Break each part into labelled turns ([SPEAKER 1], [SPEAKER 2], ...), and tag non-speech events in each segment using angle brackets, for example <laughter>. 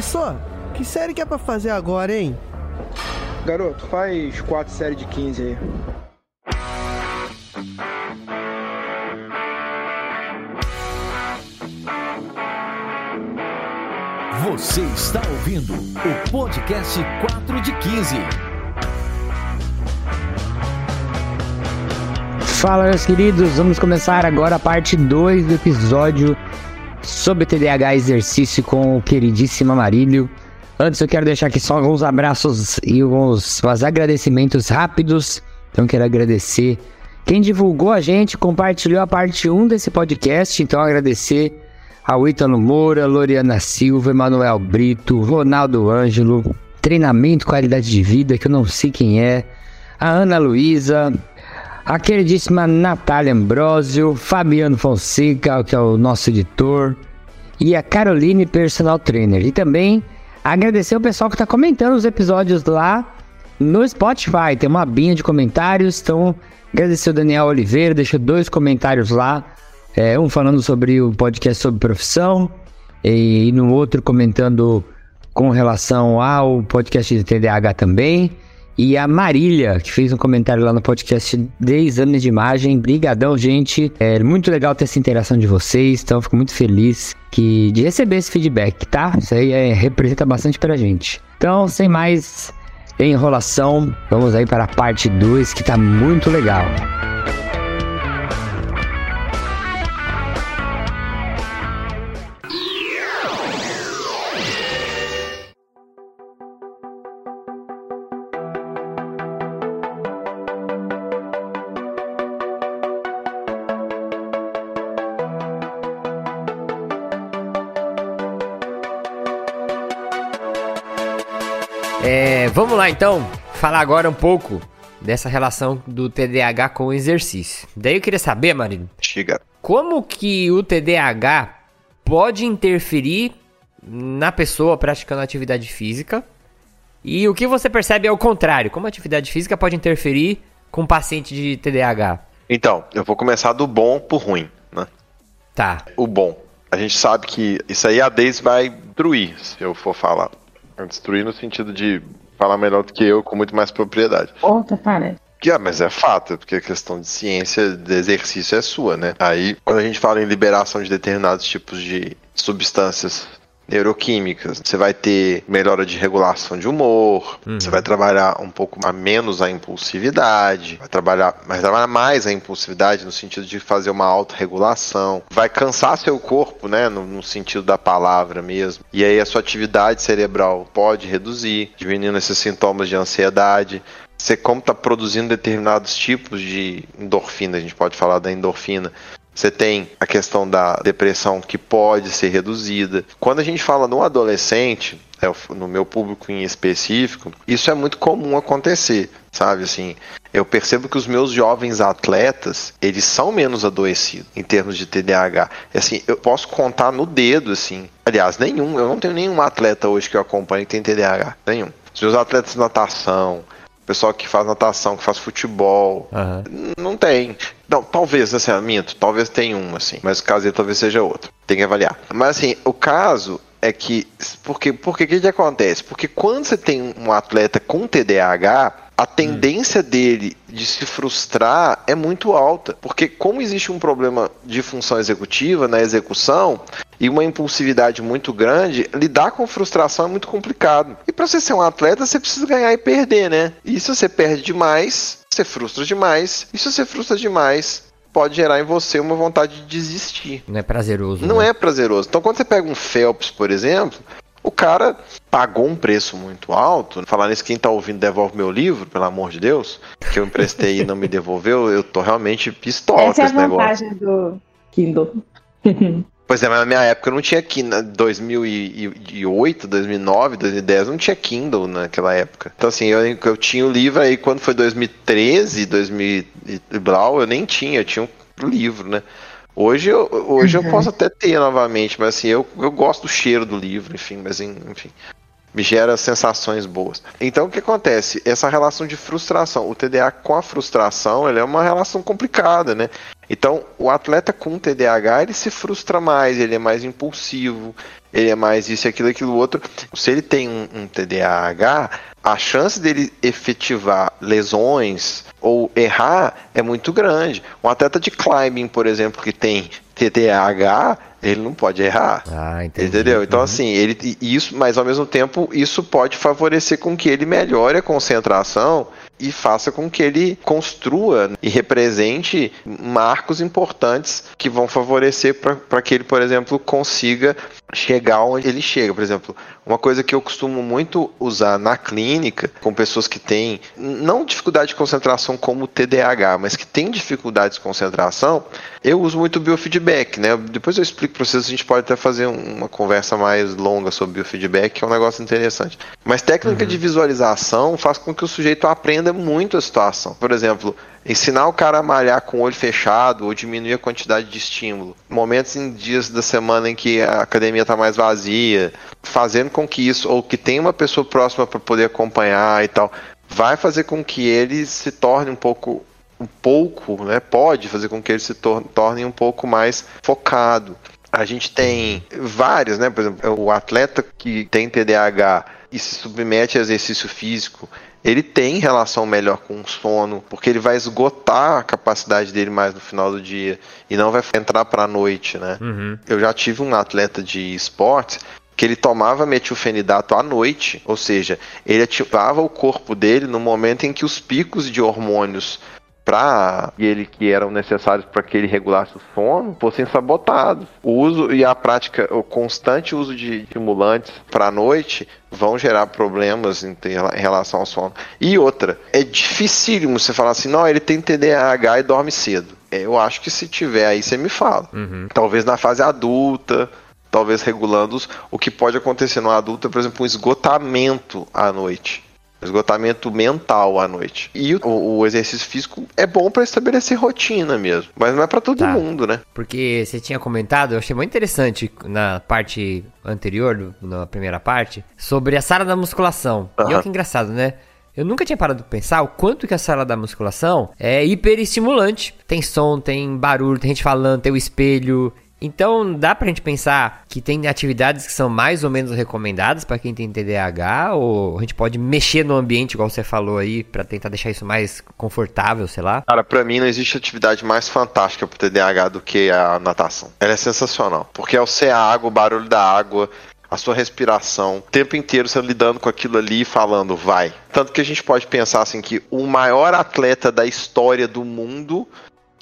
[SPEAKER 1] Só, que série que é pra fazer agora, hein?
[SPEAKER 2] Garoto, faz quatro séries de 15 aí.
[SPEAKER 3] Você está ouvindo o podcast 4 de 15.
[SPEAKER 4] Fala, meus queridos, vamos começar agora a parte 2 do episódio sobre TDAH exercício com o queridíssimo Amarílio. Antes eu quero deixar aqui só alguns abraços e alguns, alguns agradecimentos rápidos. Então quero agradecer quem divulgou a gente, compartilhou a parte 1 desse podcast. Então agradecer ao Ítalo Moura, Loriana Silva, Emanuel Brito, Ronaldo Ângelo, Treinamento Qualidade de Vida, que eu não sei quem é, a Ana Luísa, a queridíssima Natália Ambrosio, Fabiano Fonseca, que é o nosso editor, e a Caroline, personal trainer. E também agradecer o pessoal que está comentando os episódios lá no Spotify. Tem uma abinha de comentários, então agradecer o Daniel Oliveira, deixou dois comentários lá é, um falando sobre o podcast sobre profissão e, e no outro comentando com relação ao podcast de TDAH também. E a Marília, que fez um comentário lá no podcast 10 anos de imagem. Brigadão, gente. É muito legal ter essa interação de vocês, então fico muito feliz que, de receber esse feedback, tá? Isso aí é, representa bastante pra gente. Então, sem mais enrolação, vamos aí para a parte 2, que tá muito legal.
[SPEAKER 5] Então, falar agora um pouco dessa relação do TDAH com o exercício. Daí eu queria saber, Marino.
[SPEAKER 6] Chega.
[SPEAKER 5] Como que o TDAH pode interferir na pessoa praticando atividade física? E o que você percebe ao contrário? Como a atividade física pode interferir com o paciente de TDAH?
[SPEAKER 6] Então, eu vou começar do bom pro ruim, né?
[SPEAKER 5] Tá.
[SPEAKER 6] O bom. A gente sabe que isso aí a Deise vai destruir, se eu for falar. Destruir no sentido de falar melhor do que eu, com muito mais propriedade.
[SPEAKER 7] Outra parece.
[SPEAKER 6] Ah, mas é fato, porque a questão de ciência, de exercício é sua, né? Aí, quando a gente fala em liberação de determinados tipos de substâncias neuroquímicas, você vai ter melhora de regulação de humor,
[SPEAKER 5] Uhum.
[SPEAKER 6] você vai trabalhar um pouco a menos a impulsividade, vai trabalhar, vai trabalhar mais a impulsividade no sentido de fazer uma autorregulação, vai cansar seu corpo, né, no, no sentido da palavra mesmo, e aí a sua atividade cerebral pode reduzir, diminuindo esses sintomas de ansiedade, você como está produzindo determinados tipos de endorfina, a gente pode falar da endorfina, você tem a questão da depressão que pode ser reduzida. Quando a gente fala no adolescente, é, no meu público em específico, isso é muito comum acontecer, sabe? Assim, eu percebo que os meus jovens atletas, eles são menos adoecidos em termos de TDAH. Assim, eu posso contar no dedo, assim. Aliás, nenhum. Eu não tenho nenhum atleta hoje que eu acompanho que tem TDAH. Nenhum. Os meus atletas de natação, pessoal que faz natação, que faz futebol, não tem. Não, talvez, assim, minto, talvez tenha um, assim, mas o caso dele talvez seja outro. Tem que avaliar. Mas assim, o caso é que. Porque, porque que, que acontece? Porque quando você tem um atleta com TDAH, a tendência dele de se frustrar é muito alta. Porque, como existe um problema de função executiva na execução e uma impulsividade muito grande, lidar com frustração é muito complicado. E para você ser um atleta, você precisa ganhar e perder, né? E se você perde demais, você frustra demais. E se você frustra demais, pode gerar em você uma vontade de desistir.
[SPEAKER 5] Não é prazeroso.
[SPEAKER 6] Não
[SPEAKER 5] né?
[SPEAKER 6] é prazeroso. Então, quando você pega um Phelps, por exemplo, o cara pagou um preço muito alto. Falar nisso, quem tá ouvindo devolve meu livro, pelo amor de Deus, que eu emprestei e não me devolveu, eu tô realmente pistola
[SPEAKER 7] Essa
[SPEAKER 6] com
[SPEAKER 7] é a
[SPEAKER 6] esse negócio.
[SPEAKER 7] vantagem do Kindle. <laughs>
[SPEAKER 6] Pois é, mas na minha época não tinha Kindle. 2008, 2009, 2010 não tinha Kindle naquela época. Então assim, eu, eu tinha o livro aí quando foi 2013, 2000 e Blau, eu nem tinha, eu tinha um livro, né? Hoje, eu, hoje eu posso até ter novamente, mas assim, eu, eu gosto do cheiro do livro, enfim, mas enfim. Me gera sensações boas. Então o que acontece? Essa relação de frustração. O TDA com a frustração ele é uma relação complicada, né? Então, o atleta com TDAH, ele se frustra mais, ele é mais impulsivo, ele é mais isso, aquilo, aquilo, outro. Se ele tem um, um TDAH, a chance dele efetivar lesões ou errar é muito grande. Um atleta de climbing, por exemplo, que tem TDAH, ele não pode errar.
[SPEAKER 5] Ah, entendi.
[SPEAKER 6] Entendeu? Então,
[SPEAKER 5] Uhum.
[SPEAKER 6] assim, ele isso, mas ao mesmo tempo, isso pode favorecer com que ele melhore a concentração e faça com que ele construa e represente marcos importantes que vão favorecer para que ele, por exemplo, consiga chegar onde ele chega. Por exemplo, uma coisa que eu costumo muito usar na clínica com pessoas que têm não dificuldade de concentração como o TDAH, mas que têm dificuldade de concentração, eu uso muito biofeedback, né? Depois eu explico para vocês, a gente pode até fazer uma conversa mais longa sobre biofeedback, que é um negócio interessante. Mas técnica de visualização faz com que o sujeito aprenda muito a situação. Por exemplo, ensinar o cara a malhar com o olho fechado ou diminuir a quantidade de estímulo. Momentos em dias da semana em que a academia está mais vazia, fazendo com que isso, ou que tem uma pessoa próxima para poder acompanhar e tal, vai fazer com que ele se torne um pouco um pouco, né, pode fazer com que ele se tor torne um pouco mais focado. A gente tem vários, né, por exemplo, o atleta que tem TDAH e se submete a exercício físico, ele tem relação melhor com o sono, porque ele vai esgotar a capacidade dele mais no final do dia e não vai entrar para a noite, né?
[SPEAKER 5] Uhum.
[SPEAKER 6] Eu já tive um atleta de esportes que ele tomava metilfenidato à noite, ou seja, ele ativava o corpo dele no momento em que os picos de hormônios para ele que eram necessários para que ele regulasse o sono fossem sabotados. O uso e a prática, o constante uso de estimulantes para a noite vão gerar problemas em, em relação ao sono. E outra, é dificílimo você falar assim, não, ele tem TDAH e dorme cedo. É, Eu acho que se tiver aí, você me fala.
[SPEAKER 5] Uhum.
[SPEAKER 6] Talvez na fase adulta, talvez regulando os, o que pode acontecer no adulto é, por exemplo, um esgotamento à noite. Esgotamento mental à noite. E o, o exercício físico é bom para estabelecer rotina mesmo. Mas não é para todo
[SPEAKER 5] Tá.
[SPEAKER 6] mundo, né?
[SPEAKER 5] Porque você tinha comentado, eu achei muito interessante na parte anterior, na primeira parte, sobre a sala da musculação. E olha que engraçado, né? Eu nunca tinha parado pra pensar o quanto que a sala da musculação é hiperestimulante. Tem som, tem barulho, tem gente falando, tem o espelho. Então dá pra gente pensar que tem atividades que são mais ou menos recomendadas pra quem tem TDAH, ou a gente pode mexer no ambiente, igual você falou aí, pra tentar deixar isso mais confortável, sei lá.
[SPEAKER 6] Cara, pra mim não existe atividade mais fantástica pro TDAH do que a natação. Ela é sensacional. Porque ao ser a água, o barulho da água, a sua respiração, o tempo inteiro você lidando com aquilo ali e falando, vai. Tanto que a gente pode pensar assim que o maior atleta da história do mundo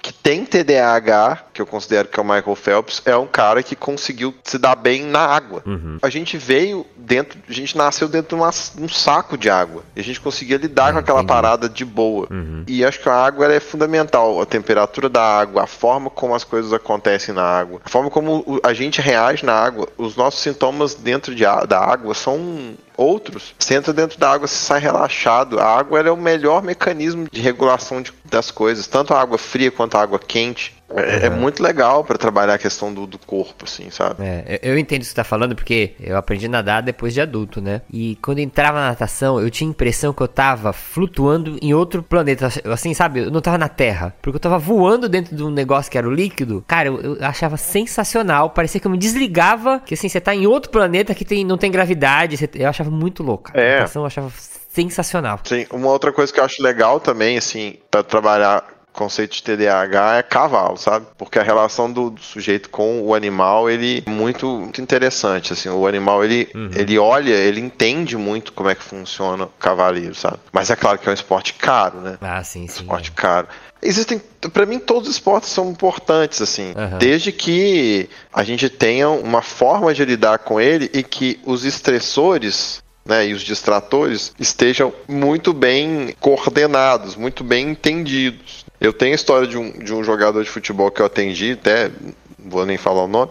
[SPEAKER 6] que tem TDAH, que eu considero que é o Michael Phelps, é um cara que conseguiu se dar bem na água. A gente veio dentro, a gente nasceu dentro de uma- um saco de água. E a gente conseguia lidar
[SPEAKER 5] Ah,
[SPEAKER 6] com aquela parada de boa.
[SPEAKER 5] Uhum.
[SPEAKER 6] E acho que a água é fundamental. A temperatura da água, a forma como as coisas acontecem na água, a forma como a gente reage na água, os nossos sintomas dentro de da água são outros. Você entra dentro da água, você sai relaxado. A água é o melhor mecanismo de regulação de- das coisas, tanto a água fria quanto a água quente. É, é muito legal para trabalhar a questão do, do corpo, assim, sabe?
[SPEAKER 5] É, eu entendo o que você tá falando porque eu aprendi a nadar depois de adulto, né? E quando entrava na natação, eu tinha a impressão que eu tava flutuando em outro planeta. Assim, sabe? Eu não tava na Terra. Porque eu tava voando dentro de um negócio que era o líquido. Cara, eu, eu achava sensacional. Parecia que eu me desligava. Que assim, você tá em outro planeta que tem, não tem gravidade. você- eu achava muito louco. cara.
[SPEAKER 6] É.
[SPEAKER 5] A natação eu achava sensacional.
[SPEAKER 6] Sim, uma outra coisa que eu acho legal também, assim, para trabalhar conceito de TDAH é cavalo, sabe? Porque a relação do, do sujeito com o animal, ele é muito, muito interessante, assim, o animal, ele, ele olha, ele entende muito como é que funciona o cavaleiro, sabe? Mas é claro que é um esporte caro, né?
[SPEAKER 5] Ah, sim, sim.
[SPEAKER 6] esporte caro. Existem, pra mim, todos os esportes são importantes, assim,
[SPEAKER 5] Aham.
[SPEAKER 6] desde que a gente tenha uma forma de lidar com ele e que os estressores né, e os distratores estejam muito bem coordenados, muito bem entendidos. Eu tenho a história de um, de um jogador de futebol que eu atendi, até vou nem falar o nome,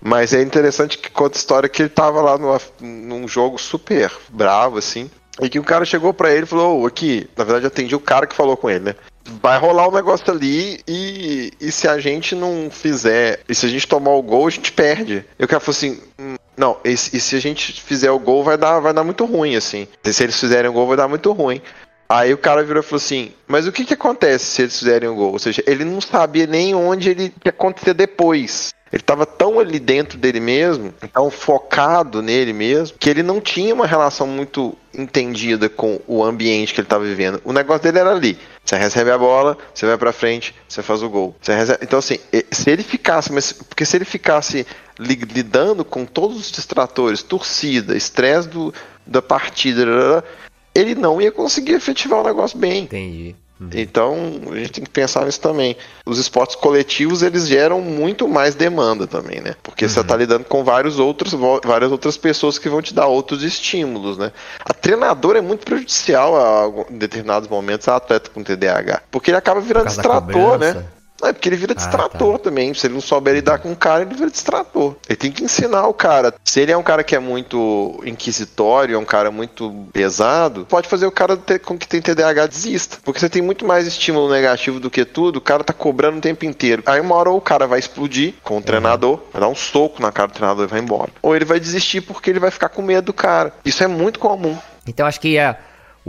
[SPEAKER 6] mas é interessante que conta a história que ele tava lá numa- num jogo super bravo, assim, e que o cara chegou pra ele e falou, ô, aqui, na verdade atendi o cara que falou com ele, né? Vai rolar um negócio ali e, e se a gente não fizer, e se a gente tomar o gol, a gente perde. E o cara falou assim, "Hum, não, e, se a gente fizer o gol, vai dar, vai dar muito ruim, assim. Se eles fizerem o gol, vai dar muito ruim. Aí o cara virou e falou assim: Mas o que, que acontece se eles fizerem o gol? Ou seja, ele não sabia nem onde ele ia acontecer depois. Ele estava tão ali dentro dele mesmo, tão focado nele mesmo, que ele não tinha uma relação muito entendida com o ambiente que ele estava vivendo. O negócio dele era ali. Você recebe a bola, você vai para frente, você faz o gol. Recebe... Então assim, se ele ficasse, mas porque se ele ficasse lidando com todos os distratores, torcida, estresse do, da partida, ele não ia conseguir efetivar o negócio bem.
[SPEAKER 5] Entendi.
[SPEAKER 6] Uhum. Então, a gente tem que pensar nisso também. Os esportes coletivos, eles geram muito mais demanda também, né? Porque uhum. você está lidando com vários outros, várias outras pessoas que vão te dar outros estímulos, né? A treinador é muito prejudicial a, em determinados momentos a atleta com TDAH. Porque ele acaba virando distrator, né? É porque ele vira ah, distrator tá. também. Se ele não souber lidar com o cara, ele vira distrator. Ele tem que ensinar o cara. Se ele é um cara que é muito inquisitório, é um cara muito pesado, pode fazer o cara ter, com que tem TDAH desista. Porque você tem muito mais estímulo negativo do que tudo, o cara tá cobrando o tempo inteiro. Aí uma hora o cara vai explodir com o uhum. treinador, vai dar um soco na cara do treinador e vai embora. Ou ele vai desistir porque ele vai ficar com medo do cara. Isso é muito comum.
[SPEAKER 5] Então acho que a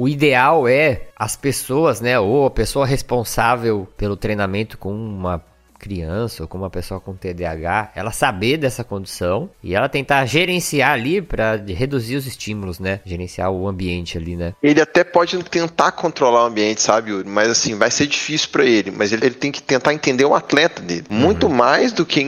[SPEAKER 5] o ideal é as pessoas, né, ou a pessoa responsável pelo treinamento com uma criança ou com uma pessoa com TDAH, ela saber dessa condição e ela tentar gerenciar ali para reduzir os estímulos, né? Gerenciar o ambiente ali, né?
[SPEAKER 6] Ele até pode tentar controlar o ambiente, sabe, Yuri? Mas assim, vai ser difícil para ele. Mas ele, ele, tem que tentar entender o atleta dele. Uhum. Muito mais do que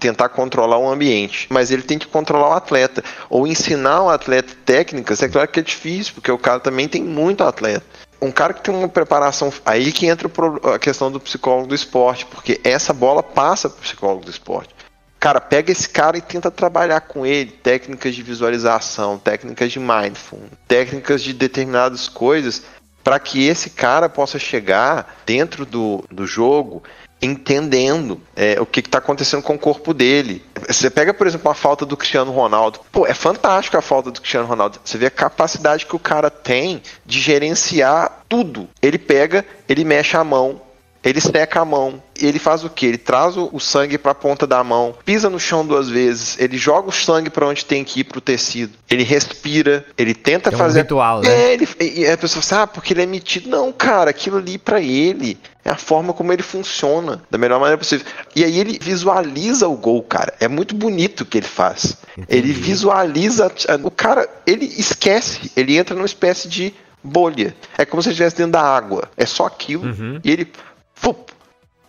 [SPEAKER 6] tentar controlar o ambiente. Mas ele tem que controlar o atleta. Ou ensinar o atleta técnicas. É claro que é difícil, porque o cara também tem muito atleta um cara que tem uma preparação. Aí que entra a questão do psicólogo do esporte, porque essa bola passa para o psicólogo do esporte. Cara, pega esse cara e tenta trabalhar com ele técnicas de visualização, técnicas de mindfulness, técnicas de determinadas coisas, para que esse cara possa chegar dentro do, do jogo entendendo é, o que está acontecendo com o corpo dele. Você pega, por exemplo, a falta do Cristiano Ronaldo. Pô, é fantástico a falta do Cristiano Ronaldo. Você vê a capacidade que o cara tem de gerenciar tudo. Ele pega, ele mexe a mão, ele seca a mão. Ele faz o que? Ele traz o sangue para a ponta da mão, pisa no chão duas vezes, ele joga o sangue para onde tem que ir pro tecido. Ele respira, ele tenta
[SPEAKER 5] é um
[SPEAKER 6] fazer.
[SPEAKER 5] ritual, né?
[SPEAKER 6] É, ele... e a pessoa fala assim, ah, porque ele é metido. Não, cara, aquilo ali para ele é a forma como ele funciona, da melhor maneira possível. E aí ele visualiza o gol, cara. É muito bonito o que ele faz. Entendi. Ele visualiza. O cara, ele esquece, ele entra numa espécie de bolha. É como se ele estivesse dentro da água. É só aquilo. Uhum. E ele fup,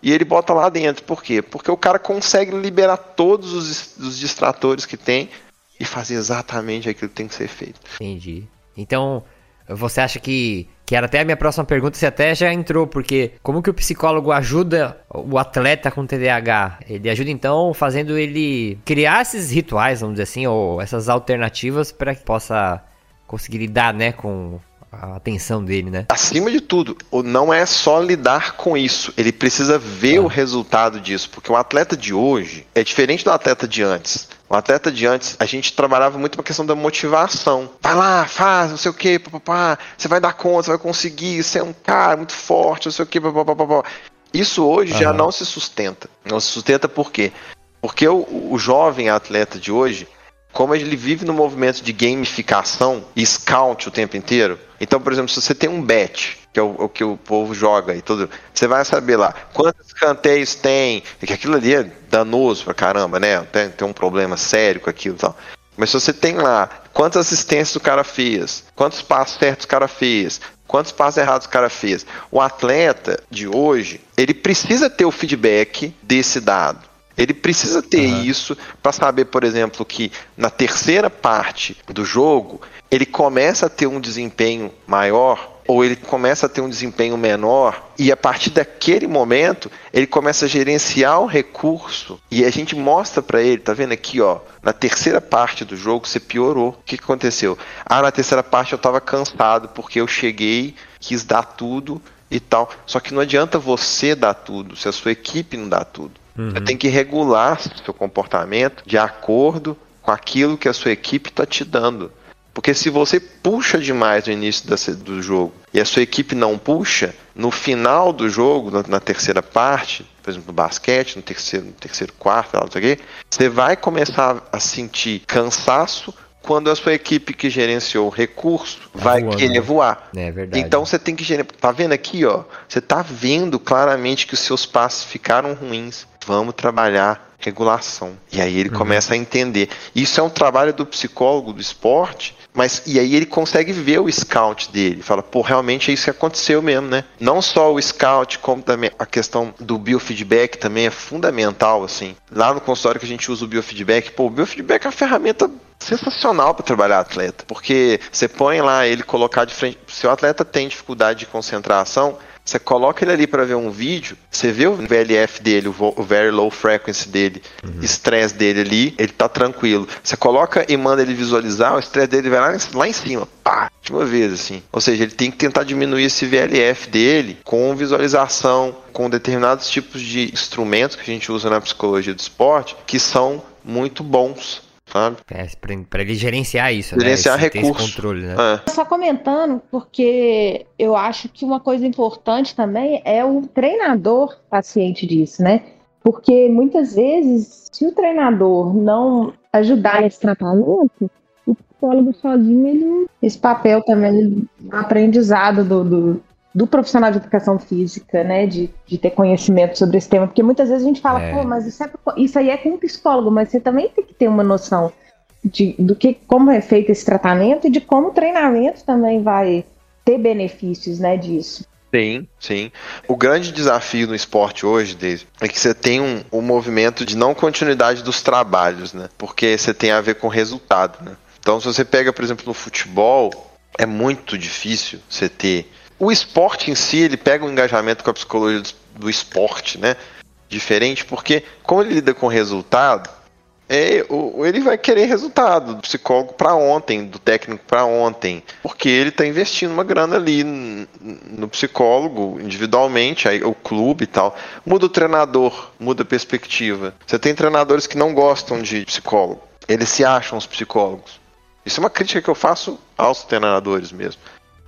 [SPEAKER 6] e ele bota lá dentro. Por quê? Porque o cara consegue liberar todos os, os distratores que tem e fazer exatamente aquilo que tem que ser feito.
[SPEAKER 5] Entendi. Então, você acha que. Que era até a minha próxima pergunta, você até já entrou, porque como que o psicólogo ajuda o atleta com TDAH? Ele ajuda então fazendo ele criar esses rituais, vamos dizer assim, ou essas alternativas para que possa conseguir lidar, né, com a atenção dele, né?
[SPEAKER 6] Acima de tudo, não é só lidar com isso, ele precisa ver ah. o resultado disso, porque o atleta de hoje é diferente do atleta de antes. O atleta de antes, a gente trabalhava muito com a questão da motivação. Vai lá, faz, não sei o que, papapá, você vai dar conta, você vai conseguir, você é um cara muito forte, não sei o que, papapá. Isso hoje já não se sustenta. Não se sustenta por quê? Porque o, o jovem atleta de hoje, como ele vive no movimento de gamificação e scout o tempo inteiro, então, por exemplo, se você tem um bet, que é o, o, que o povo joga e tudo, você vai saber lá quantos canteios tem, que aquilo ali é danoso pra caramba, né? Tem, tem um problema sério com aquilo e tal. Mas se você tem lá quantas assistências o cara fez, quantos passos certos o cara fez, quantos passos errados o cara fez, o atleta de hoje, ele precisa ter o feedback desse dado. Ele precisa ter uhum. isso para saber, por exemplo, que na terceira parte do jogo ele começa a ter um desempenho maior ou ele começa a ter um desempenho menor e a partir daquele momento ele começa a gerenciar o recurso e a gente mostra para ele, tá vendo aqui, ó, na terceira parte do jogo você piorou. O que, que aconteceu? Ah, na terceira parte eu estava cansado porque eu cheguei, quis dar tudo e tal. Só que não adianta você dar tudo se a sua equipe não dá tudo. Uhum. Você tem que regular seu comportamento de acordo com aquilo que a sua equipe está te dando. Porque se você puxa demais no início do jogo e a sua equipe não puxa, no final do jogo, na, terceira parte, por exemplo, no basquete, no terceiro, no terceiro quarto, não sei o quê, você vai começar a sentir cansaço, quando a sua equipe que gerenciou o recurso vai
[SPEAKER 5] voando,
[SPEAKER 6] querer
[SPEAKER 5] né?
[SPEAKER 6] voar.
[SPEAKER 5] É verdade.
[SPEAKER 6] Então você tem que gerenciar. Tá vendo aqui, ó? Você tá vendo claramente que os seus passos ficaram ruins. Vamos trabalhar regulação. E aí ele começa a entender. Isso é um trabalho do psicólogo do esporte, mas e aí ele consegue ver o scout dele. Fala, pô, realmente é isso que aconteceu mesmo, né? Não só o scout, como também a questão do biofeedback também é fundamental, assim. Lá no consultório que a gente usa o biofeedback, pô, o biofeedback é uma ferramenta sensacional para trabalhar atleta, porque você põe lá ele colocar de frente, se o atleta tem dificuldade de concentração, você coloca ele ali para ver um vídeo, você vê o VLF dele, o Very Low Frequency dele, estresse dele ali, ele tá tranquilo. Você coloca e manda ele visualizar, o estresse dele vai lá, em- lá em cima, pá, de uma vez assim. Ou seja, ele tem que tentar diminuir esse VLF dele com visualização, com determinados tipos de instrumentos que a gente usa na psicologia do esporte, que são muito bons, sabe?
[SPEAKER 5] É, pra, pra ele gerenciar isso,
[SPEAKER 6] Gerenciar
[SPEAKER 5] né? Esse- esse
[SPEAKER 6] recursos.
[SPEAKER 5] controle, né?
[SPEAKER 6] É.
[SPEAKER 7] Só comentando, porque eu acho que uma coisa importante também é o treinador paciente disso, né? Porque muitas vezes, se o treinador não ajudar nesse tratamento, o psicólogo sozinho, ele, esse papel também, o aprendizado do, do, do profissional de educação física, né? De, de ter conhecimento sobre esse tema. Porque muitas vezes a gente fala,
[SPEAKER 5] É.
[SPEAKER 7] pô, mas isso, é, isso aí é com o psicólogo, mas você também tem que ter uma noção de, do que como é feito esse tratamento e de como o treinamento também vai ter benefícios, né, disso.
[SPEAKER 6] Sim, sim. O grande desafio no esporte hoje, Daisy, é que você tem um, um movimento de não continuidade dos trabalhos, né? Porque você tem a ver com resultado, né? Então, se você pega, por exemplo, no futebol, é muito difícil você ter. O esporte em si, ele pega um engajamento com a psicologia do, esporte, né? Diferente, porque como ele lida com resultado, é, ele vai querer resultado do psicólogo para ontem, do técnico para ontem, porque ele está investindo uma grana ali no psicólogo individualmente, aí o clube e tal. Muda o treinador, muda a perspectiva. Você tem treinadores que não gostam de psicólogo, eles se acham os psicólogos. Isso é uma crítica que eu faço aos treinadores mesmo.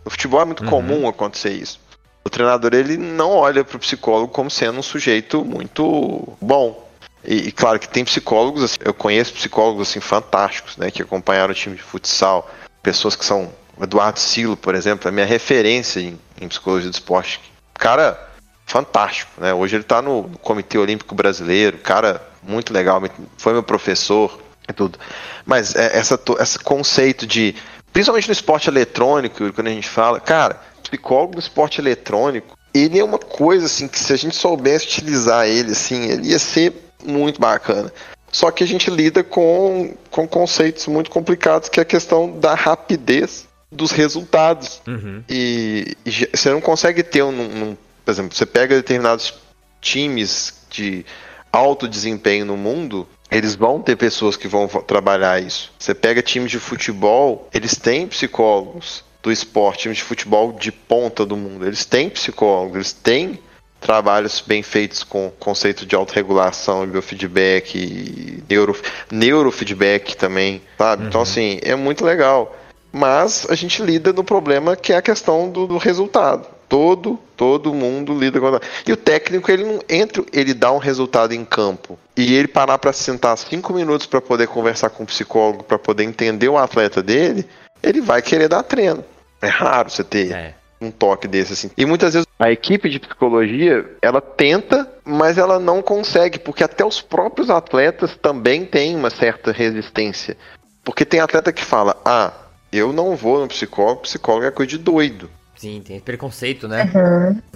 [SPEAKER 6] No futebol é muito comum acontecer isso. O treinador ele não olha para o psicólogo como sendo um sujeito muito bom. E, e claro que tem psicólogos, assim, eu conheço psicólogos assim fantásticos, né, que acompanharam o time de futsal, pessoas que são Eduardo Silo, por exemplo, é minha referência em, em psicologia do esporte. Cara, fantástico, né? Hoje ele está no, Comitê Olímpico Brasileiro, cara muito legal, foi meu professor e tudo. Mas é, essa, esse conceito de, principalmente no esporte eletrônico, quando a gente fala, cara, psicólogo no esporte eletrônico, ele é uma coisa assim que se a gente soubesse utilizar ele, assim, ele ia ser muito bacana. Só que a gente lida com, com conceitos muito complicados, que é a questão da rapidez dos resultados.
[SPEAKER 5] Uhum.
[SPEAKER 6] E, e você não consegue ter um, um- Por exemplo, você pega determinados times de alto desempenho no mundo, eles vão ter pessoas que vão trabalhar isso. Você pega times de futebol, eles têm psicólogos do esporte, times de futebol de ponta do mundo, eles têm psicólogos, eles têm trabalhos bem feitos com conceito de autorregulação, biofeedback, e neuro, neurofeedback também, sabe? Então, assim, é muito legal. Mas a gente lida no problema que é a questão do, do resultado. Todo, todo mundo lida com. E o técnico, ele não entra, ele dá um resultado em campo. E ele parar para sentar cinco minutos para poder conversar com o psicólogo, para poder entender o atleta dele, ele vai querer dar treino. É raro você ter
[SPEAKER 5] É.
[SPEAKER 6] um toque desse assim. E muitas vezes a equipe de psicologia, ela tenta, mas ela não consegue, porque até os próprios atletas também têm uma certa resistência. Porque tem atleta que fala: "Ah, eu não vou no psicólogo, psicólogo é coisa de doido".
[SPEAKER 5] Sim, tem esse preconceito, né?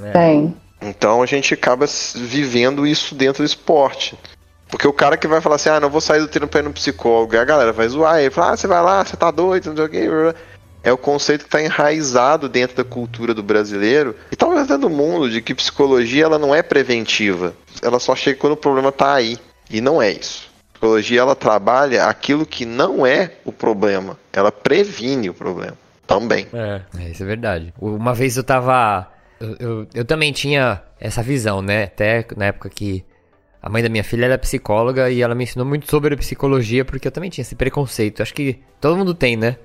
[SPEAKER 5] É.
[SPEAKER 7] Tem.
[SPEAKER 6] Então a gente acaba vivendo isso dentro do esporte. Porque o cara que vai falar assim, ah, não vou sair do treino pra ir no psicólogo, a galera vai zoar ele, fala, ah, você vai lá, você tá doido, não sei o quê. É o conceito que tá enraizado dentro da cultura do brasileiro e talvez até do mundo, de que psicologia ela não é preventiva. Ela só chega quando o problema tá aí. E não é isso. A psicologia ela trabalha aquilo que não é o problema. Ela previne o problema. Também.
[SPEAKER 5] É, é, isso é verdade. Uma vez eu tava. Eu, eu, eu também tinha essa visão, né? Até na época que a mãe da minha filha era psicóloga e ela me ensinou muito sobre psicologia, porque eu também tinha esse preconceito. Acho que todo mundo tem, né?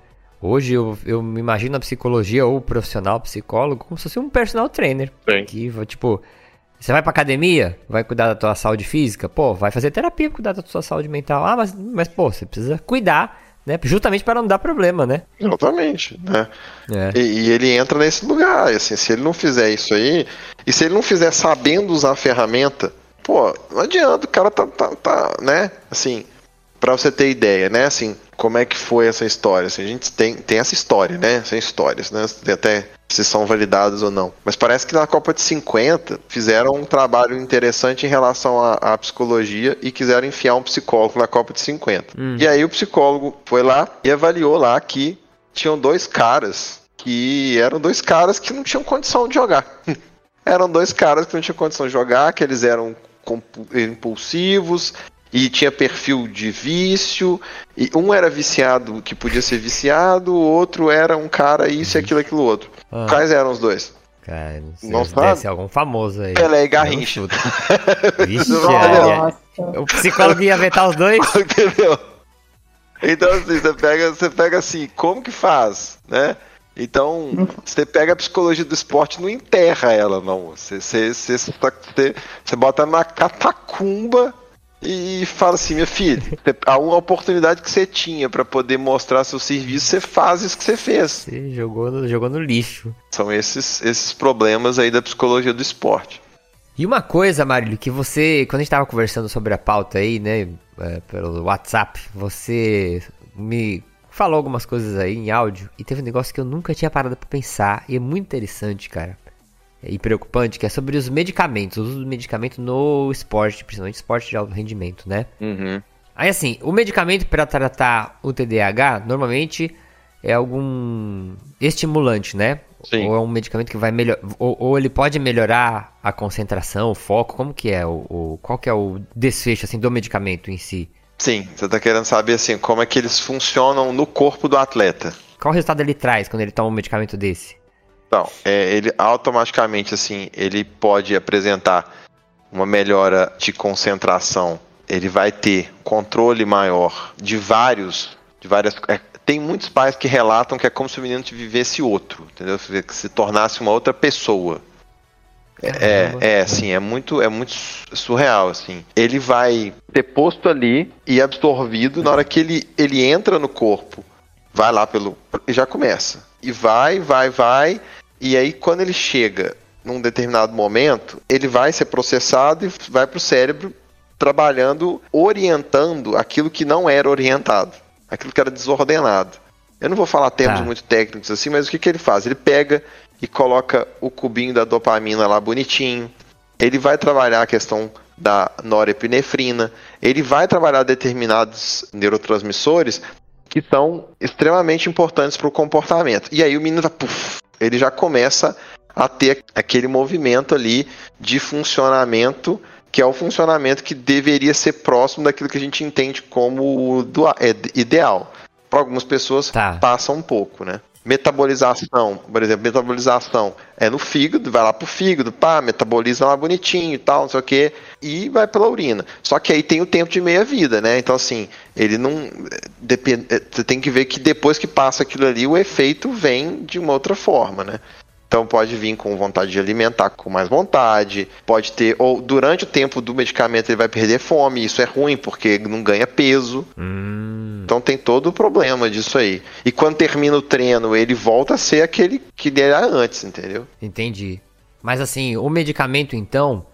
[SPEAKER 5] Hoje eu, eu me imagino a psicologia ou o profissional psicólogo como se fosse um personal trainer.
[SPEAKER 6] Sim.
[SPEAKER 5] Que, tipo, você vai pra academia, vai cuidar da tua saúde física, pô, vai fazer terapia pra cuidar da tua saúde mental. Ah, mas, mas pô, você precisa cuidar né? Justamente para não dar problema, né?
[SPEAKER 6] Exatamente, né?
[SPEAKER 5] É.
[SPEAKER 6] E, e ele entra nesse lugar, assim, se ele não fizer isso aí, e se ele não fizer sabendo usar a ferramenta, pô, não adianta, o cara tá, tá, tá né? Assim, pra você ter ideia, né? Assim, como é que foi essa história? Assim, a gente tem, tem essa história, né? São histórias, né? Tem até se são validadas ou não. Mas parece que na Copa de 50 fizeram um trabalho interessante em relação à, à psicologia e quiseram enfiar um psicólogo na Copa de 50. E aí o psicólogo foi lá e avaliou lá que tinham dois caras que eram dois caras que não tinham condição de jogar. <laughs> eram dois caras que não tinham condição de jogar, que eles eram impulsivos e tinha perfil de vício. E um era viciado que podia ser viciado, o outro era um cara isso e aquilo, aquilo outro.
[SPEAKER 5] Ah.
[SPEAKER 6] Quais eram os dois?
[SPEAKER 5] Cara, não sei.
[SPEAKER 6] Não sabe?
[SPEAKER 5] ser algum famoso aí.
[SPEAKER 6] Pelé e Garrincha. <laughs>
[SPEAKER 5] Vixe,
[SPEAKER 6] Não,
[SPEAKER 5] olha, o psicólogo ia vetar os dois? <laughs>
[SPEAKER 6] Entendeu? Então, assim, você pega, você pega assim, como que faz, né? Então, você pega a psicologia do esporte, não enterra ela, não. Você, você, você, você, você bota na catacumba e fala assim, minha filha, há uma oportunidade que você tinha para poder mostrar seu serviço, você faz isso que você fez.
[SPEAKER 5] Você jogou no, jogou no lixo.
[SPEAKER 6] São esses, esses problemas aí da psicologia do esporte.
[SPEAKER 5] E uma coisa, Marílio, que você, quando a gente tava conversando sobre a pauta aí, né, é, pelo WhatsApp, você me falou algumas coisas aí em áudio e teve um negócio que eu nunca tinha parado pra pensar e é muito interessante, cara. E preocupante, que é sobre os medicamentos, o uso do medicamento no esporte, principalmente esporte de alto rendimento, né?
[SPEAKER 6] Uhum.
[SPEAKER 5] Aí assim, o medicamento para tratar o TDAH normalmente é algum estimulante, né?
[SPEAKER 6] Sim.
[SPEAKER 5] Ou é um medicamento que vai melhorar, ou, ou ele pode melhorar a concentração, o foco, como que é o, o- qual que é o desfecho assim do medicamento em si?
[SPEAKER 6] Sim, você está querendo saber assim, como é que eles funcionam no corpo do atleta.
[SPEAKER 5] Qual resultado ele traz quando ele toma um medicamento desse?
[SPEAKER 6] Então, é, ele automaticamente, assim, ele pode apresentar uma melhora de concentração. Ele vai ter controle maior de vários, de várias. é, tem muitos pais que relatam que é como se o menino vivesse outro, entendeu? Que se tornasse uma outra pessoa. É, é, assim, é muito, é muito surreal, assim. Ele vai ser posto ali e absorvido na hora que ele, ele entra no corpo. Vai lá pelo. e já começa. E vai, vai, vai. E aí, quando ele chega num determinado momento, ele vai ser processado e vai pro cérebro trabalhando, orientando aquilo que não era orientado, aquilo que era desordenado. Eu não vou falar termos
[SPEAKER 5] Tá.
[SPEAKER 6] muito técnicos assim, mas o que, que ele faz? Ele pega e coloca o cubinho da dopamina lá bonitinho. Ele vai trabalhar a questão da norepinefrina. Ele vai trabalhar determinados neurotransmissores que são extremamente importantes para o comportamento. E aí o menino tá, puf, ele já começa a ter aquele movimento ali de funcionamento que é o funcionamento que deveria ser próximo daquilo que a gente entende como o do- é, ideal. Para algumas pessoas
[SPEAKER 5] Tá.
[SPEAKER 6] passa um pouco, né? Metabolização, por exemplo, metabolização é no fígado, vai lá pro fígado, pá, metaboliza lá bonitinho e tal, não sei o que, e vai pela urina. Só que aí tem o tempo de meia vida, né? Então, assim, ele não. Depende, é, você tem que ver que depois que passa aquilo ali, o efeito vem de uma outra forma, né? Então pode vir com vontade de alimentar com mais vontade, pode ter, ou durante o tempo do medicamento ele vai perder fome, isso é ruim porque não ganha peso.
[SPEAKER 5] Hum,
[SPEAKER 6] Então tem todo o problema disso aí. E quando termina o treino, ele volta a ser aquele que era antes, entendeu?
[SPEAKER 5] entendi. Mas assim, o medicamento então,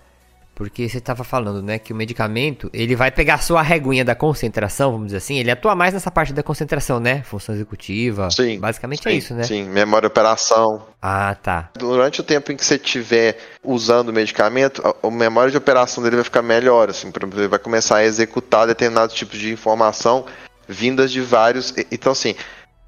[SPEAKER 5] porque você tava falando, né, que o medicamento, ele vai pegar a sua reguinha da concentração, vamos dizer assim, ele atua mais nessa parte da concentração, né? Função executiva.
[SPEAKER 6] Sim.
[SPEAKER 5] Basicamente é
[SPEAKER 6] Sim,
[SPEAKER 5] isso, né?
[SPEAKER 6] Sim, memória operação.
[SPEAKER 5] Ah, tá.
[SPEAKER 6] Durante o tempo em que você estiver usando o medicamento, a, a memória de operação dele vai ficar melhor, assim, ele vai começar a executar determinados tipos de informação vindas de vários. Então, assim,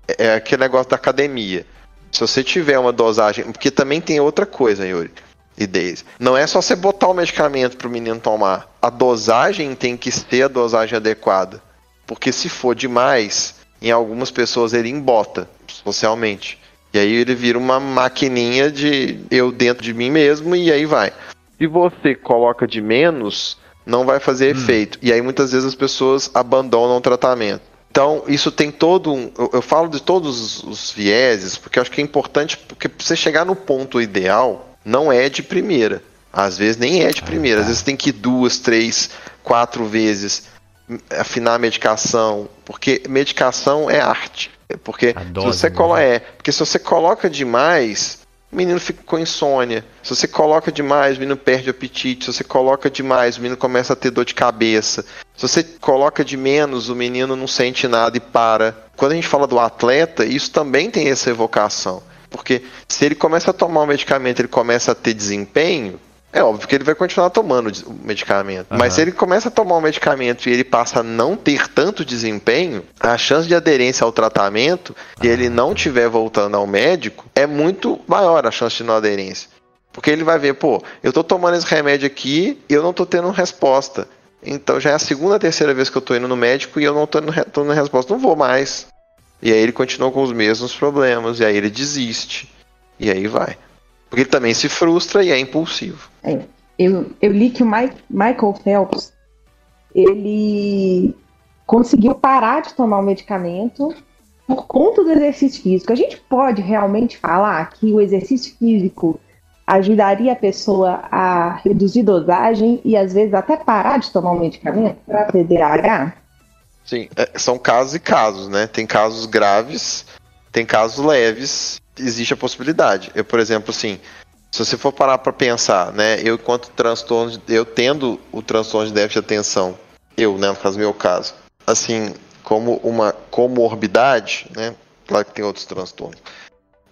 [SPEAKER 6] é é aquele negócio da academia. Se você tiver uma dosagem. Porque também tem outra coisa, Yuri e Daisy. Não é só você botar o medicamento para o menino tomar. A dosagem tem que ser a dosagem adequada. Porque se for demais, em algumas pessoas ele embota socialmente. E aí ele vira uma maquininha de eu dentro de mim mesmo e aí vai. Se você coloca de menos, não vai fazer efeito. E aí muitas vezes as pessoas abandonam o tratamento. Então, isso tem todo um. Eu, eu falo de todos os vieses, porque eu acho que é importante, porque pra você chegar no ponto ideal, não é de primeira. Às vezes nem é de primeira. Às vezes tem que ir duas, três, quatro vezes. afinar a medicação, porque medicação é arte. Porque
[SPEAKER 5] A
[SPEAKER 6] se você coloca, é, porque se você coloca demais, o menino fica com insônia. Se você coloca demais, o menino perde o apetite. Se você coloca demais, o menino começa a ter dor de cabeça. Se você coloca de menos, o menino não sente nada e para. Quando a gente fala do atleta, isso também tem essa evocação. Porque se ele começa a tomar o medicamento, ele começa a ter desempenho, é óbvio que ele vai continuar tomando o medicamento. Mas se ele começa a tomar o medicamento e ele passa a não ter tanto desempenho, a chance de aderência ao tratamento, e ele não estiver voltando ao médico, é muito maior a chance de não aderência. Porque ele vai ver, pô, eu tô tomando esse remédio aqui e eu não tô tendo resposta. Então já é a segunda, terceira vez que eu tô indo no médico e eu não tô tendo resposta. Não vou mais. E aí ele continua com os mesmos problemas, e aí ele desiste. E aí vai. Porque ele também se frustra e é impulsivo.
[SPEAKER 7] Eu, eu li que o Mike- Michael Phelps ele conseguiu parar de tomar o medicamento por conta do exercício físico. A gente pode realmente falar que o exercício físico ajudaria a pessoa a reduzir dosagem e às vezes até parar de tomar o medicamento para TDAH?
[SPEAKER 6] Sim, é, são casos e casos, né? Tem casos graves, tem casos leves, existe a possibilidade. Eu, por exemplo, assim, se você for parar para pensar, né? Eu, enquanto transtorno, eu tendo o transtorno de déficit de atenção, eu, né? No caso, meu caso, assim, como uma comorbidade, né? Claro que tem outros transtornos.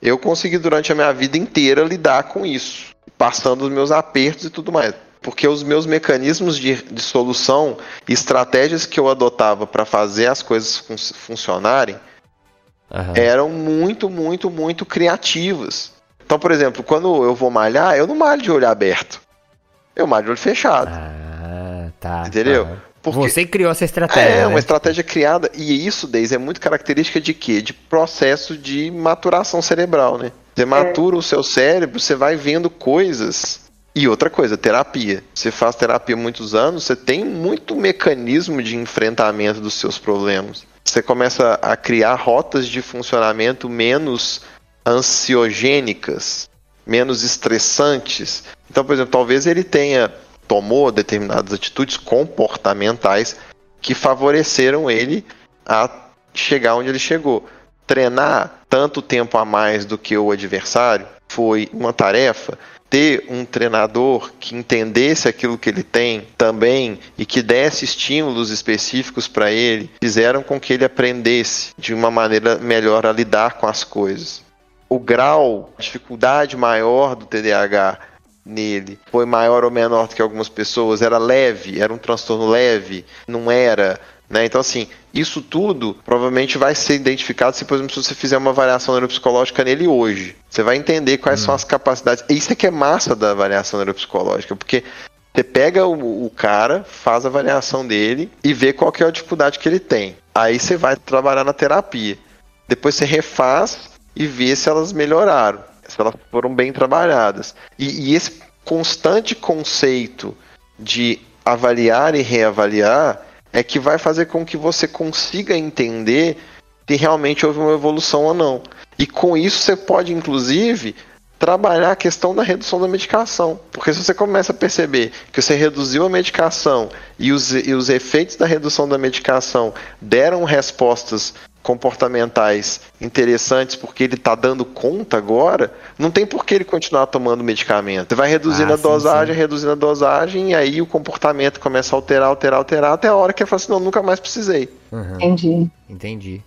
[SPEAKER 6] Eu consegui durante a minha vida inteira lidar com isso, passando os meus apertos e tudo mais. Porque os meus mecanismos de, de solução e estratégias que eu adotava para fazer as coisas fun- funcionarem
[SPEAKER 5] Aham.
[SPEAKER 6] eram muito, muito, muito criativas. Então, por exemplo, quando eu vou malhar, eu não malho de olho aberto. Eu malho de olho fechado.
[SPEAKER 5] Ah, tá.
[SPEAKER 6] Entendeu?
[SPEAKER 5] tá.
[SPEAKER 6] Porque-
[SPEAKER 5] Você criou essa estratégia.
[SPEAKER 6] É,
[SPEAKER 5] né?
[SPEAKER 6] uma estratégia criada. E isso, Deise, é muito característica de quê? De processo de maturação cerebral, né? Você matura o seu cérebro, você vai vendo coisas. E outra coisa, terapia. Você faz terapia muitos anos, você tem muito mecanismo de enfrentamento dos seus problemas. Você começa a criar rotas de funcionamento menos ansiogênicas, menos estressantes. Então, por exemplo, talvez ele tenha tomou determinadas atitudes comportamentais que favoreceram ele a chegar onde ele chegou. Treinar tanto tempo a mais do que o adversário foi uma tarefa. Ter um treinador que entendesse aquilo que ele tem também e que desse estímulos específicos para ele fizeram com que ele aprendesse de uma maneira melhor a lidar com as coisas. O grau, a dificuldade maior do TDAH nele foi maior ou menor do que algumas pessoas, era leve, era um transtorno leve, não era, né? Então assim, isso tudo provavelmente vai ser identificado se, por exemplo, se você fizer uma avaliação neuropsicológica nele hoje. Você vai entender quais são as capacidades. Isso é que é massa da avaliação neuropsicológica, porque você pega o, o cara, faz a avaliação dele e vê qual é a dificuldade que ele tem. Aí você vai trabalhar na terapia. Depois você refaz e vê se elas melhoraram, se elas foram bem trabalhadas. E, e esse constante conceito de avaliar e reavaliar é que vai fazer com que você consiga entender se realmente houve uma evolução ou não. E com isso você pode, inclusive, trabalhar a questão da redução da medicação. Porque se você começa a perceber que você reduziu a medicação e os, e os efeitos da redução da medicação deram respostas comportamentais interessantes porque ele está dando conta agora, não tem por que ele continuar tomando medicamento. Você vai reduzindo
[SPEAKER 5] Ah,
[SPEAKER 6] a
[SPEAKER 5] sim,
[SPEAKER 6] dosagem,
[SPEAKER 5] sim.
[SPEAKER 6] reduzindo a dosagem, e aí o comportamento começa a alterar, alterar, alterar, até a hora que ele fala assim, não, nunca mais precisei.
[SPEAKER 5] Uhum,
[SPEAKER 7] Entendi.
[SPEAKER 5] entendi.